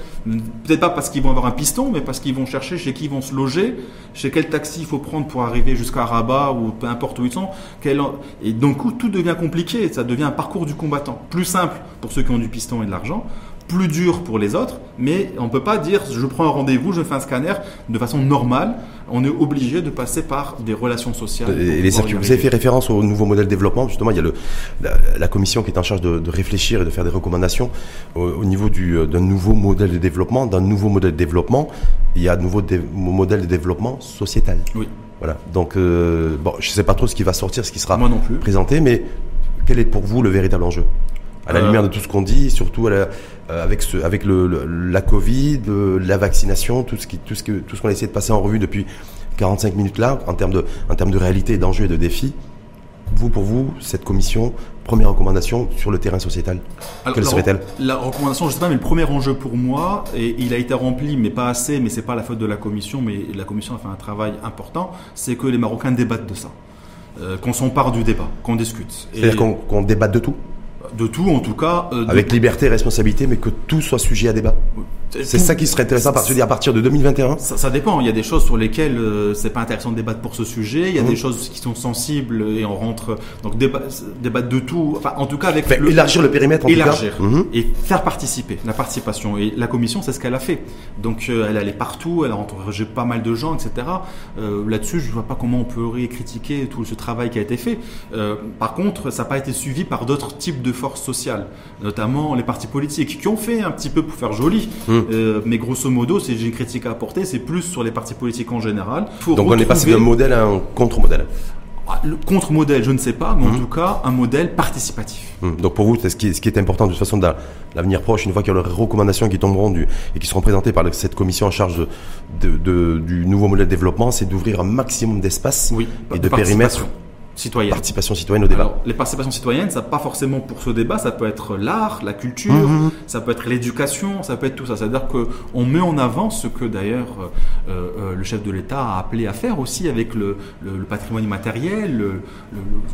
Peut-être pas parce qu'ils vont avoir un piston, mais parce qu'ils vont chercher chez qui ils vont se loger, chez quel taxi il faut prendre pour arriver jusqu'à Rabat ou peu importe où ils sont. Quel... Et donc tout devient compliqué, ça devient un parcours du combattant. Plus simple pour ceux qui ont du piston et de l'argent, plus dur pour les autres, mais on peut pas dire je prends un rendez-vous, je fais un scanner de façon normale. On est obligé de passer par des relations sociales. Et les circuits. Vous avez fait référence au nouveau modèle de développement. Justement, il y a le, la, la commission qui est en charge de, de réfléchir et de faire des recommandations au, au niveau du, euh, d'un nouveau modèle de développement. D'un nouveau modèle de développement, il y a un nouveau dé- modèle de développement sociétal. Oui, Voilà. Donc, euh, bon, je ne sais pas trop ce qui va sortir, ce qui sera moi non plus. présenté, mais quel est pour vous le véritable enjeu? À la Euh, lumière de tout ce qu'on dit, surtout à la- euh, avec, ce, avec le, le- la Covid, la vaccination, tout ce qui, tout ce que, tout ce qu'on a essayé de passer en revue depuis 45 minutes là, en termes de, en termes de réalité, d'enjeux et de défis. Vous, pour vous, cette commission, première recommandation sur le terrain sociétal, Alors, quelle serait-elle? La recommandation, je sais pas, mais le premier enjeu pour moi, et il a été rempli, mais pas assez, mais c'est pas la faute de la commission, mais la commission a fait un travail important, c'est que les Marocains débattent de ça. Euh, qu'on s'empare du débat, qu'on discute. Et C'est-à-dire qu'on qu'on débatte de tout, de tout, en tout cas. euh, de- avec liberté et responsabilité, mais que tout soit sujet à débat. C'est ça qui serait intéressant, parce que à partir de 2021, Ça, ça dépend. Il y a des choses sur lesquelles euh, c'est pas intéressant de débattre pour ce sujet. Il y a Mhm. des choses qui sont sensibles et on rentre donc déba- débattre de tout. Enfin, en tout cas avec le- élargir le périmètre en élargir tout cas. Mhm. et faire participer la participation et la commission c'est ce qu'elle a fait donc euh, elle est allée partout elle a interrogé pas mal de gens etc Euh, là-dessus je vois pas comment on peut critiquer tout ce travail qui a été fait Euh, par contre ça n'a pas été suivi par d'autres types de forces sociales notamment les partis politiques qui ont fait un petit peu pour faire joli Mhm. Euh, mais grosso modo si j'ai une critique à apporter c'est plus sur les partis politiques en général Donc on est passé d'un modèle à un contre-modèle. Ah, le contre-modèle je ne sais pas mais en Mhm. tout cas un modèle participatif Hum, Donc pour vous, ce qui, est, ce qui est important de toute façon dans l'avenir proche, une fois qu'il y aura les recommandations qui tomberont du, et qui seront présentées par le- cette commission en charge de, de- de- du nouveau modèle de développement, c'est d'ouvrir un maximum d'espace oui et de périmètre citoyenne participation citoyenne au débat. Alors, les participations citoyennes, ça pas forcément pour ce débat, ça peut être l'art, la culture, Mhm. ça peut être l'éducation, ça peut être tout ça. C'est-à-dire qu'on met en avant ce que d'ailleurs euh, euh, le chef de l'État a appelé à faire aussi avec le, le- le patrimoine immatériel, le-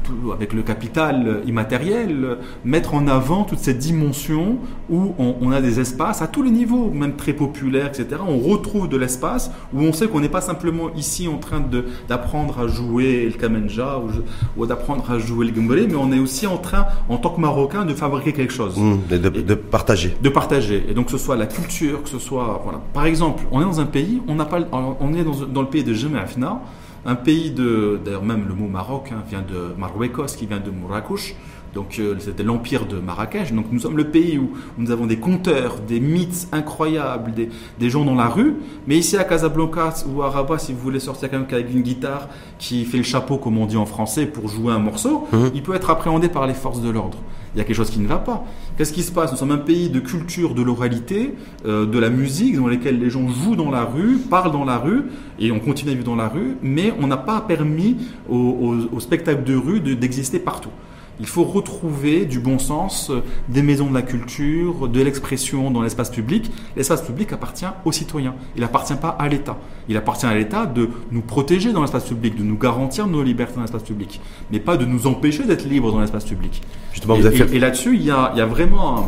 tout- avec le capital immatériel, mettre en avant toute cette dimension où on, on a des espaces à tous les niveaux, même très populaires, etc. On retrouve de l'espace où on sait qu'on n'est pas simplement ici en train d'apprendre à jouer le kamenja ou, je- ou d'apprendre à jouer le gumballé, mais on est aussi en train, en tant que Marocain, de fabriquer quelque chose Hum, de, de- de partager. de partager. Et donc, que ce soit la culture, que ce soit. Voilà. Par exemple, on est dans un pays, on, n'a pas, on est dans, dans le pays de Jemafna, un pays de. D'ailleurs, même le mot Maroc hein, vient de Marwekos, qui vient de Mourakush. Donc, euh, c'était l'empire de Marrakech. Donc, nous sommes le pays où, où nous avons des conteurs, des mythes incroyables, des, des gens dans la rue. Mais ici, à Casablanca ou à Rabat, si vous voulez sortir quelqu'un avec une guitare qui fait le chapeau, comme on dit en français, pour jouer un morceau, Mhm. il peut être appréhendé par les forces de l'ordre. Il y a quelque chose qui ne va pas. Qu'est-ce qui se passe? Nous sommes un pays de culture, de l'oralité, euh, de la musique, dans lesquels les gens jouent dans la rue, parlent dans la rue, et on continue à vivre dans la rue, mais on n'a pas permis au, au- au spectacle de rue de- d'exister partout. Il faut retrouver du bon sens, euh, des maisons de la culture, de l'expression dans l'espace public. L'espace public appartient aux citoyens. Il n'appartient pas à l'État. Il appartient à l'État de nous protéger dans l'espace public, de nous garantir nos libertés dans l'espace public, mais pas de nous empêcher d'être libres dans l'espace public. Justement, Et, vous avez et- fait. et là-dessus, il y a, il y a vraiment un,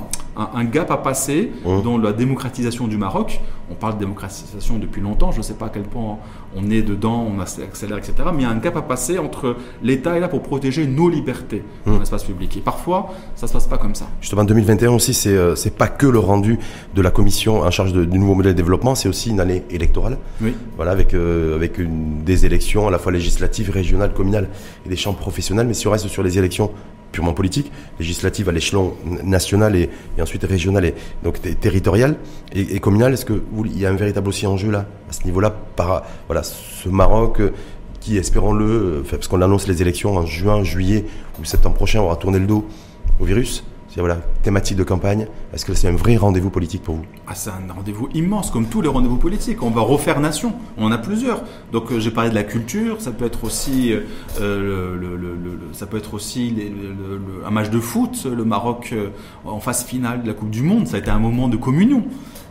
un gap à passer dans la démocratisation du Maroc. On parle de démocratisation depuis longtemps, je ne sais pas à quel point on est dedans, on accélère, etc. Mais il y a un gap à passer entre l'État est là pour protéger nos libertés Mmh. dans l'espace public. Et parfois, ça ne se passe pas comme ça. Justement, 2021 aussi, c'est euh, c'est pas que le rendu de la commission en charge de- du nouveau modèle de développement, c'est aussi une année électorale. Oui. Voilà, avec euh, avec une, des élections à la fois législatives, régionales, communales et des chambres professionnelles. Mais si on reste sur les élections purement politiques, législatives à l'échelon national et, ensuite régional et donc territorial et, communal, est-ce que il y a un véritable aussi enjeu là à ce niveau-là par voilà ce Maroc euh, qui espérons-le, euh, parce qu'on annonce les élections en juin, juillet ou septembre prochain, aura tourné le dos au virus. Voilà thématique de campagne. Est-ce que c'est un vrai rendez-vous politique pour vous Ah, c'est un rendez-vous immense, comme tous les rendez-vous politiques. On va refaire nation. On en a plusieurs. Donc, euh, j'ai parlé de la culture. Ça peut être aussi, euh, ça peut être aussi un match de foot. Le Maroc euh, en phase finale de la Coupe du Monde. Ça a été un moment de communion.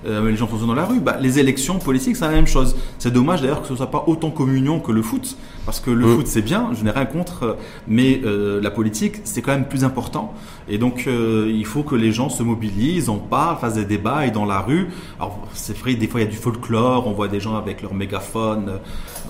Euh, les gens sont dans la rue. Bah, les élections politiques, c'est la même chose. C'est dommage d'ailleurs que ce soit pas autant communion que le foot, parce que le Mm. foot c'est bien, je n'ai rien contre, mais euh, la politique c'est quand même plus important. Et donc euh, il faut que les gens se mobilisent, en parlent, fassent des débats et dans la rue. Alors c'est vrai, des fois il y a du folklore, on voit des gens avec leur mégaphone euh,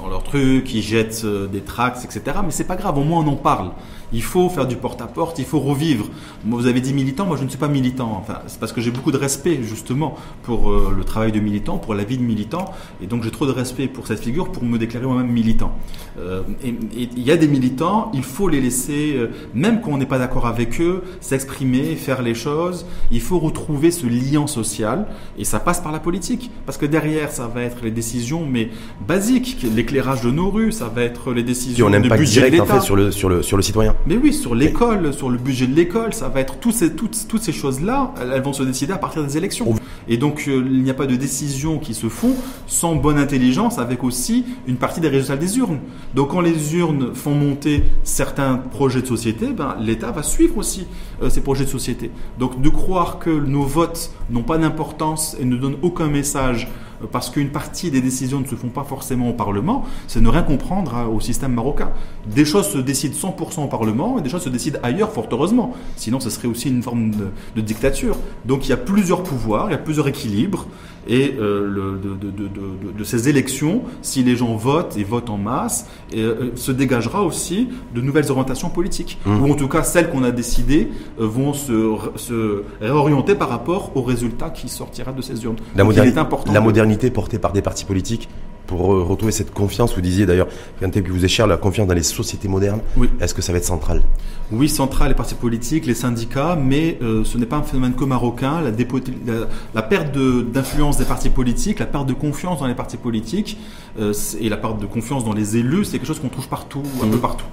dans leur truc, qui jettent des tracts, etc. Mais c'est pas grave, au moins on en parle. Il faut faire du porte-à-porte, il faut revivre. Moi, vous avez dit militant, moi je ne suis pas militant. Enfin, c'est parce que j'ai beaucoup de respect justement pour euh, le travail de militant, pour la vie de militant, et donc j'ai trop de respect pour cette figure pour me déclarer moi-même militant. Euh, et il y a des militants, il faut les laisser, euh, même quand on n'est pas d'accord avec eux, s'exprimer, faire les choses. Il faut retrouver ce lien social, et ça passe par la politique, parce que derrière ça va être les décisions, mais basiques, l'éclairage de nos rues, ça va être les Qui décisions ont un de impact budget de direct en fait sur le sur le sur le citoyen. Mais oui, sur l'école, sur le budget de l'école, ça va être ces, toutes, toutes ces choses-là, elles vont se décider à partir des élections. Et donc, euh, il n'y a pas de décisions qui se font sans bonne intelligence, avec aussi une partie des résultats des urnes. Donc, quand les urnes font monter certains projets de société, ben, l'État va suivre aussi euh, ces projets de société. Donc, de croire que nos votes n'ont pas d'importance et ne donnent aucun message parce qu'une partie des décisions ne se font pas forcément au Parlement, c'est ne rien comprendre hein, au système marocain. Des choses se décident 100% au Parlement et des choses se décident ailleurs, fort heureusement. Sinon, ce serait aussi une forme de dictature. Donc, il y a plusieurs pouvoirs, il y a plusieurs équilibres. Et euh, le, de, de, de, de, de ces élections, si les gens votent et votent en masse, et, euh, se dégagera aussi de nouvelles orientations politiques. Mmh. Ou en tout cas, celles qu'on a décidées euh, vont se, se réorienter par rapport aux résultats qui sortira de ces urnes. La, Donc, il moderni- est important la de- modernité portée par des partis politiques pour euh, retrouver cette confiance. Vous disiez d'ailleurs, un thème qui vous est cher, la confiance dans les sociétés modernes. Oui. Est-ce que ça va être central? Oui, central, les partis politiques, les syndicats, mais euh, ce n'est pas un phénomène que marocain. La, dépo- la, la perte de- d'influence des partis politiques, la perte de confiance dans les partis politiques euh, et la perte de confiance dans les élus, c'est quelque chose qu'on trouve partout, un Mhm. peu partout.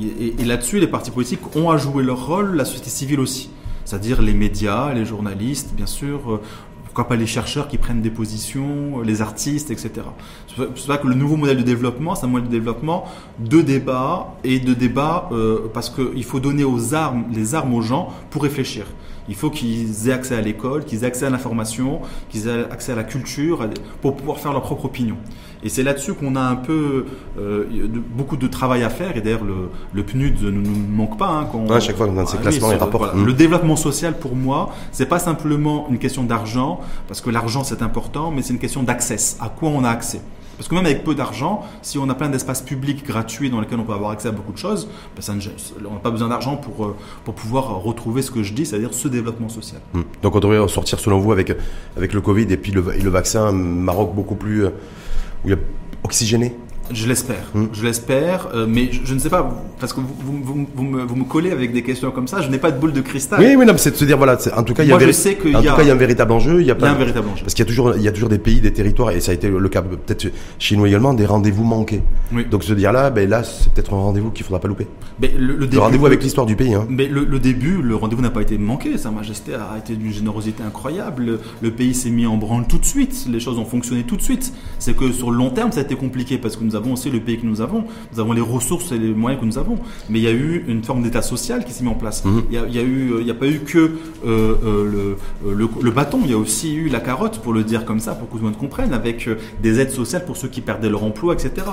Et, et- et là-dessus, les partis politiques ont à jouer leur rôle, la société civile aussi. C'est-à-dire les médias, les journalistes, bien sûr. Pourquoi pas les chercheurs qui prennent des positions, les artistes, etc. C'est pour- ça que le nouveau modèle de développement, c'est un modèle de développement de débat et de débat euh, parce qu'il faut donner aux armes, les armes aux gens pour réfléchir. Il faut qu'ils aient accès à l'école, qu'ils aient accès à l'information, qu'ils aient accès à la culture, pour pouvoir faire leur propre opinion. Et c'est là-dessus qu'on a un peu euh, de- beaucoup de travail à faire. Et d'ailleurs, le, le PNUD ne nous manque pas. Hein, quand à chaque fois, dans ces classements et rapports. voilà. Mm. Le développement social, pour moi, c'est pas simplement une question d'argent, parce que l'argent c'est important, mais c'est une question d'accès. À quoi on a accès? Parce que même avec peu d'argent, si on a plein d'espaces publics gratuits dans lesquels on peut avoir accès à beaucoup de choses, ben ça ne- on n'a pas besoin d'argent pour, euh, pour pouvoir retrouver ce que je dis, c'est-à-dire ce développement social. Hmm. Donc on devrait sortir selon vous avec, avec le Covid et puis le, et le vaccin, Maroc beaucoup plus euh, où il y a oxygéné Je l'espère, Mm. je l'espère, euh, mais je, je ne sais pas, parce que vous, vous, vous- me, vous me collez avec des questions comme ça, je n'ai pas de boule de cristal. Oui, oui, non, mais c'est de se dire, voilà, en tout cas, il y a, Moi, je véri- sais qu'il en y tout a- cas, il y a un véritable enjeu. Il y a, Il y a pas- un véritable enjeu. Parce qu'il y a toujours, il y a toujours des pays, des territoires, et ça a été le cas peut-être chez nous également, des rendez-vous manqués. Oui. Donc se dire là, ben là, c'est peut-être un rendez-vous qu'il faudra pas louper. Mais le, le Le début- rendez-vous avec l'histoire du pays. Hein. Mais le, le début, le rendez-vous n'a pas été manqué. Sa Majesté a été d'une générosité incroyable. Le, le pays s'est mis en branle tout de suite. Les choses ont fonctionné tout de suite. C'est que sur le long terme, ça a été compliqué parce que nous nous avons aussi le pays que nous avons. Nous avons les ressources et les moyens que nous avons. Mais il y a eu une forme d'état social qui s'est mis en place. Mhm. Il y, a, il y a eu, il n'y a pas eu que euh, euh, le, le, le bâton. Il y a aussi eu la carotte, pour le dire comme ça, pour que tout le monde comprenne, avec euh, des aides sociales pour ceux qui perdaient leur emploi, etc.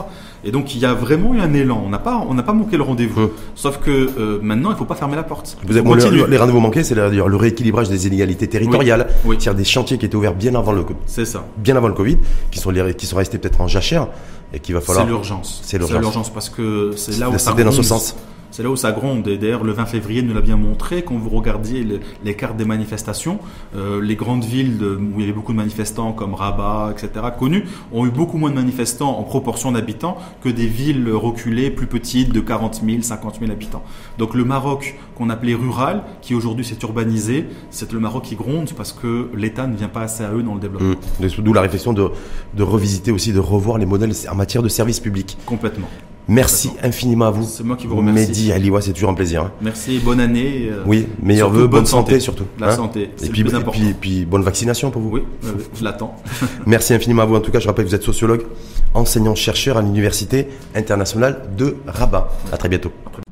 Et donc il y a vraiment eu un élan. On n'a pas, on n'a pas manqué le rendez-vous. Mhm. Sauf que euh, maintenant, il faut pas fermer la porte. Vous avez, On bon, le- les rendez-vous manqués, c'est d'ailleurs le rééquilibrage des inégalités territoriales. Oui. C'est-à-dire des chantiers qui étaient ouverts bien avant le, ça. bien avant le Covid, qui sont, les- qui sont restés peut-être en jachère et qu'il va falloir. C'est l'urgence. C'est l'urgence. parce que c'est là où ça dans ce sens. C'est là où ça gronde. Et d'ailleurs, le 20 février nous l'a bien montré. Quand vous regardiez le- les cartes des manifestations, euh, les grandes villes de- où il y avait beaucoup de manifestants, comme Rabat, etc., connus, ont eu beaucoup moins de manifestants en proportion d'habitants que des villes reculées, plus petites, de 40 000, 50 000 habitants. Donc le Maroc qu'on appelait rural, qui aujourd'hui s'est urbanisé, c'est le Maroc qui gronde parce que l'État ne vient pas assez à eux dans le développement. Hum. D'où la réflexion de, de revisiter aussi, de revoir les modèles en matière de services publics. Complètement. Merci infiniment à vous. C'est moi qui vous remercie. Mehdi Aliwa, c'est toujours un plaisir. hein. Merci, bonne année. euh, Oui, meilleurs vœux, bonne santé, surtout. La hein. santé, c'est le puis, plus et important. puis, puis bonne vaccination pour vous. Oui, oui, je l'attends. Merci infiniment à vous. En tout cas, je rappelle que vous êtes sociologue, enseignant-chercheur à l'Université internationale de Rabat. À très bientôt. À très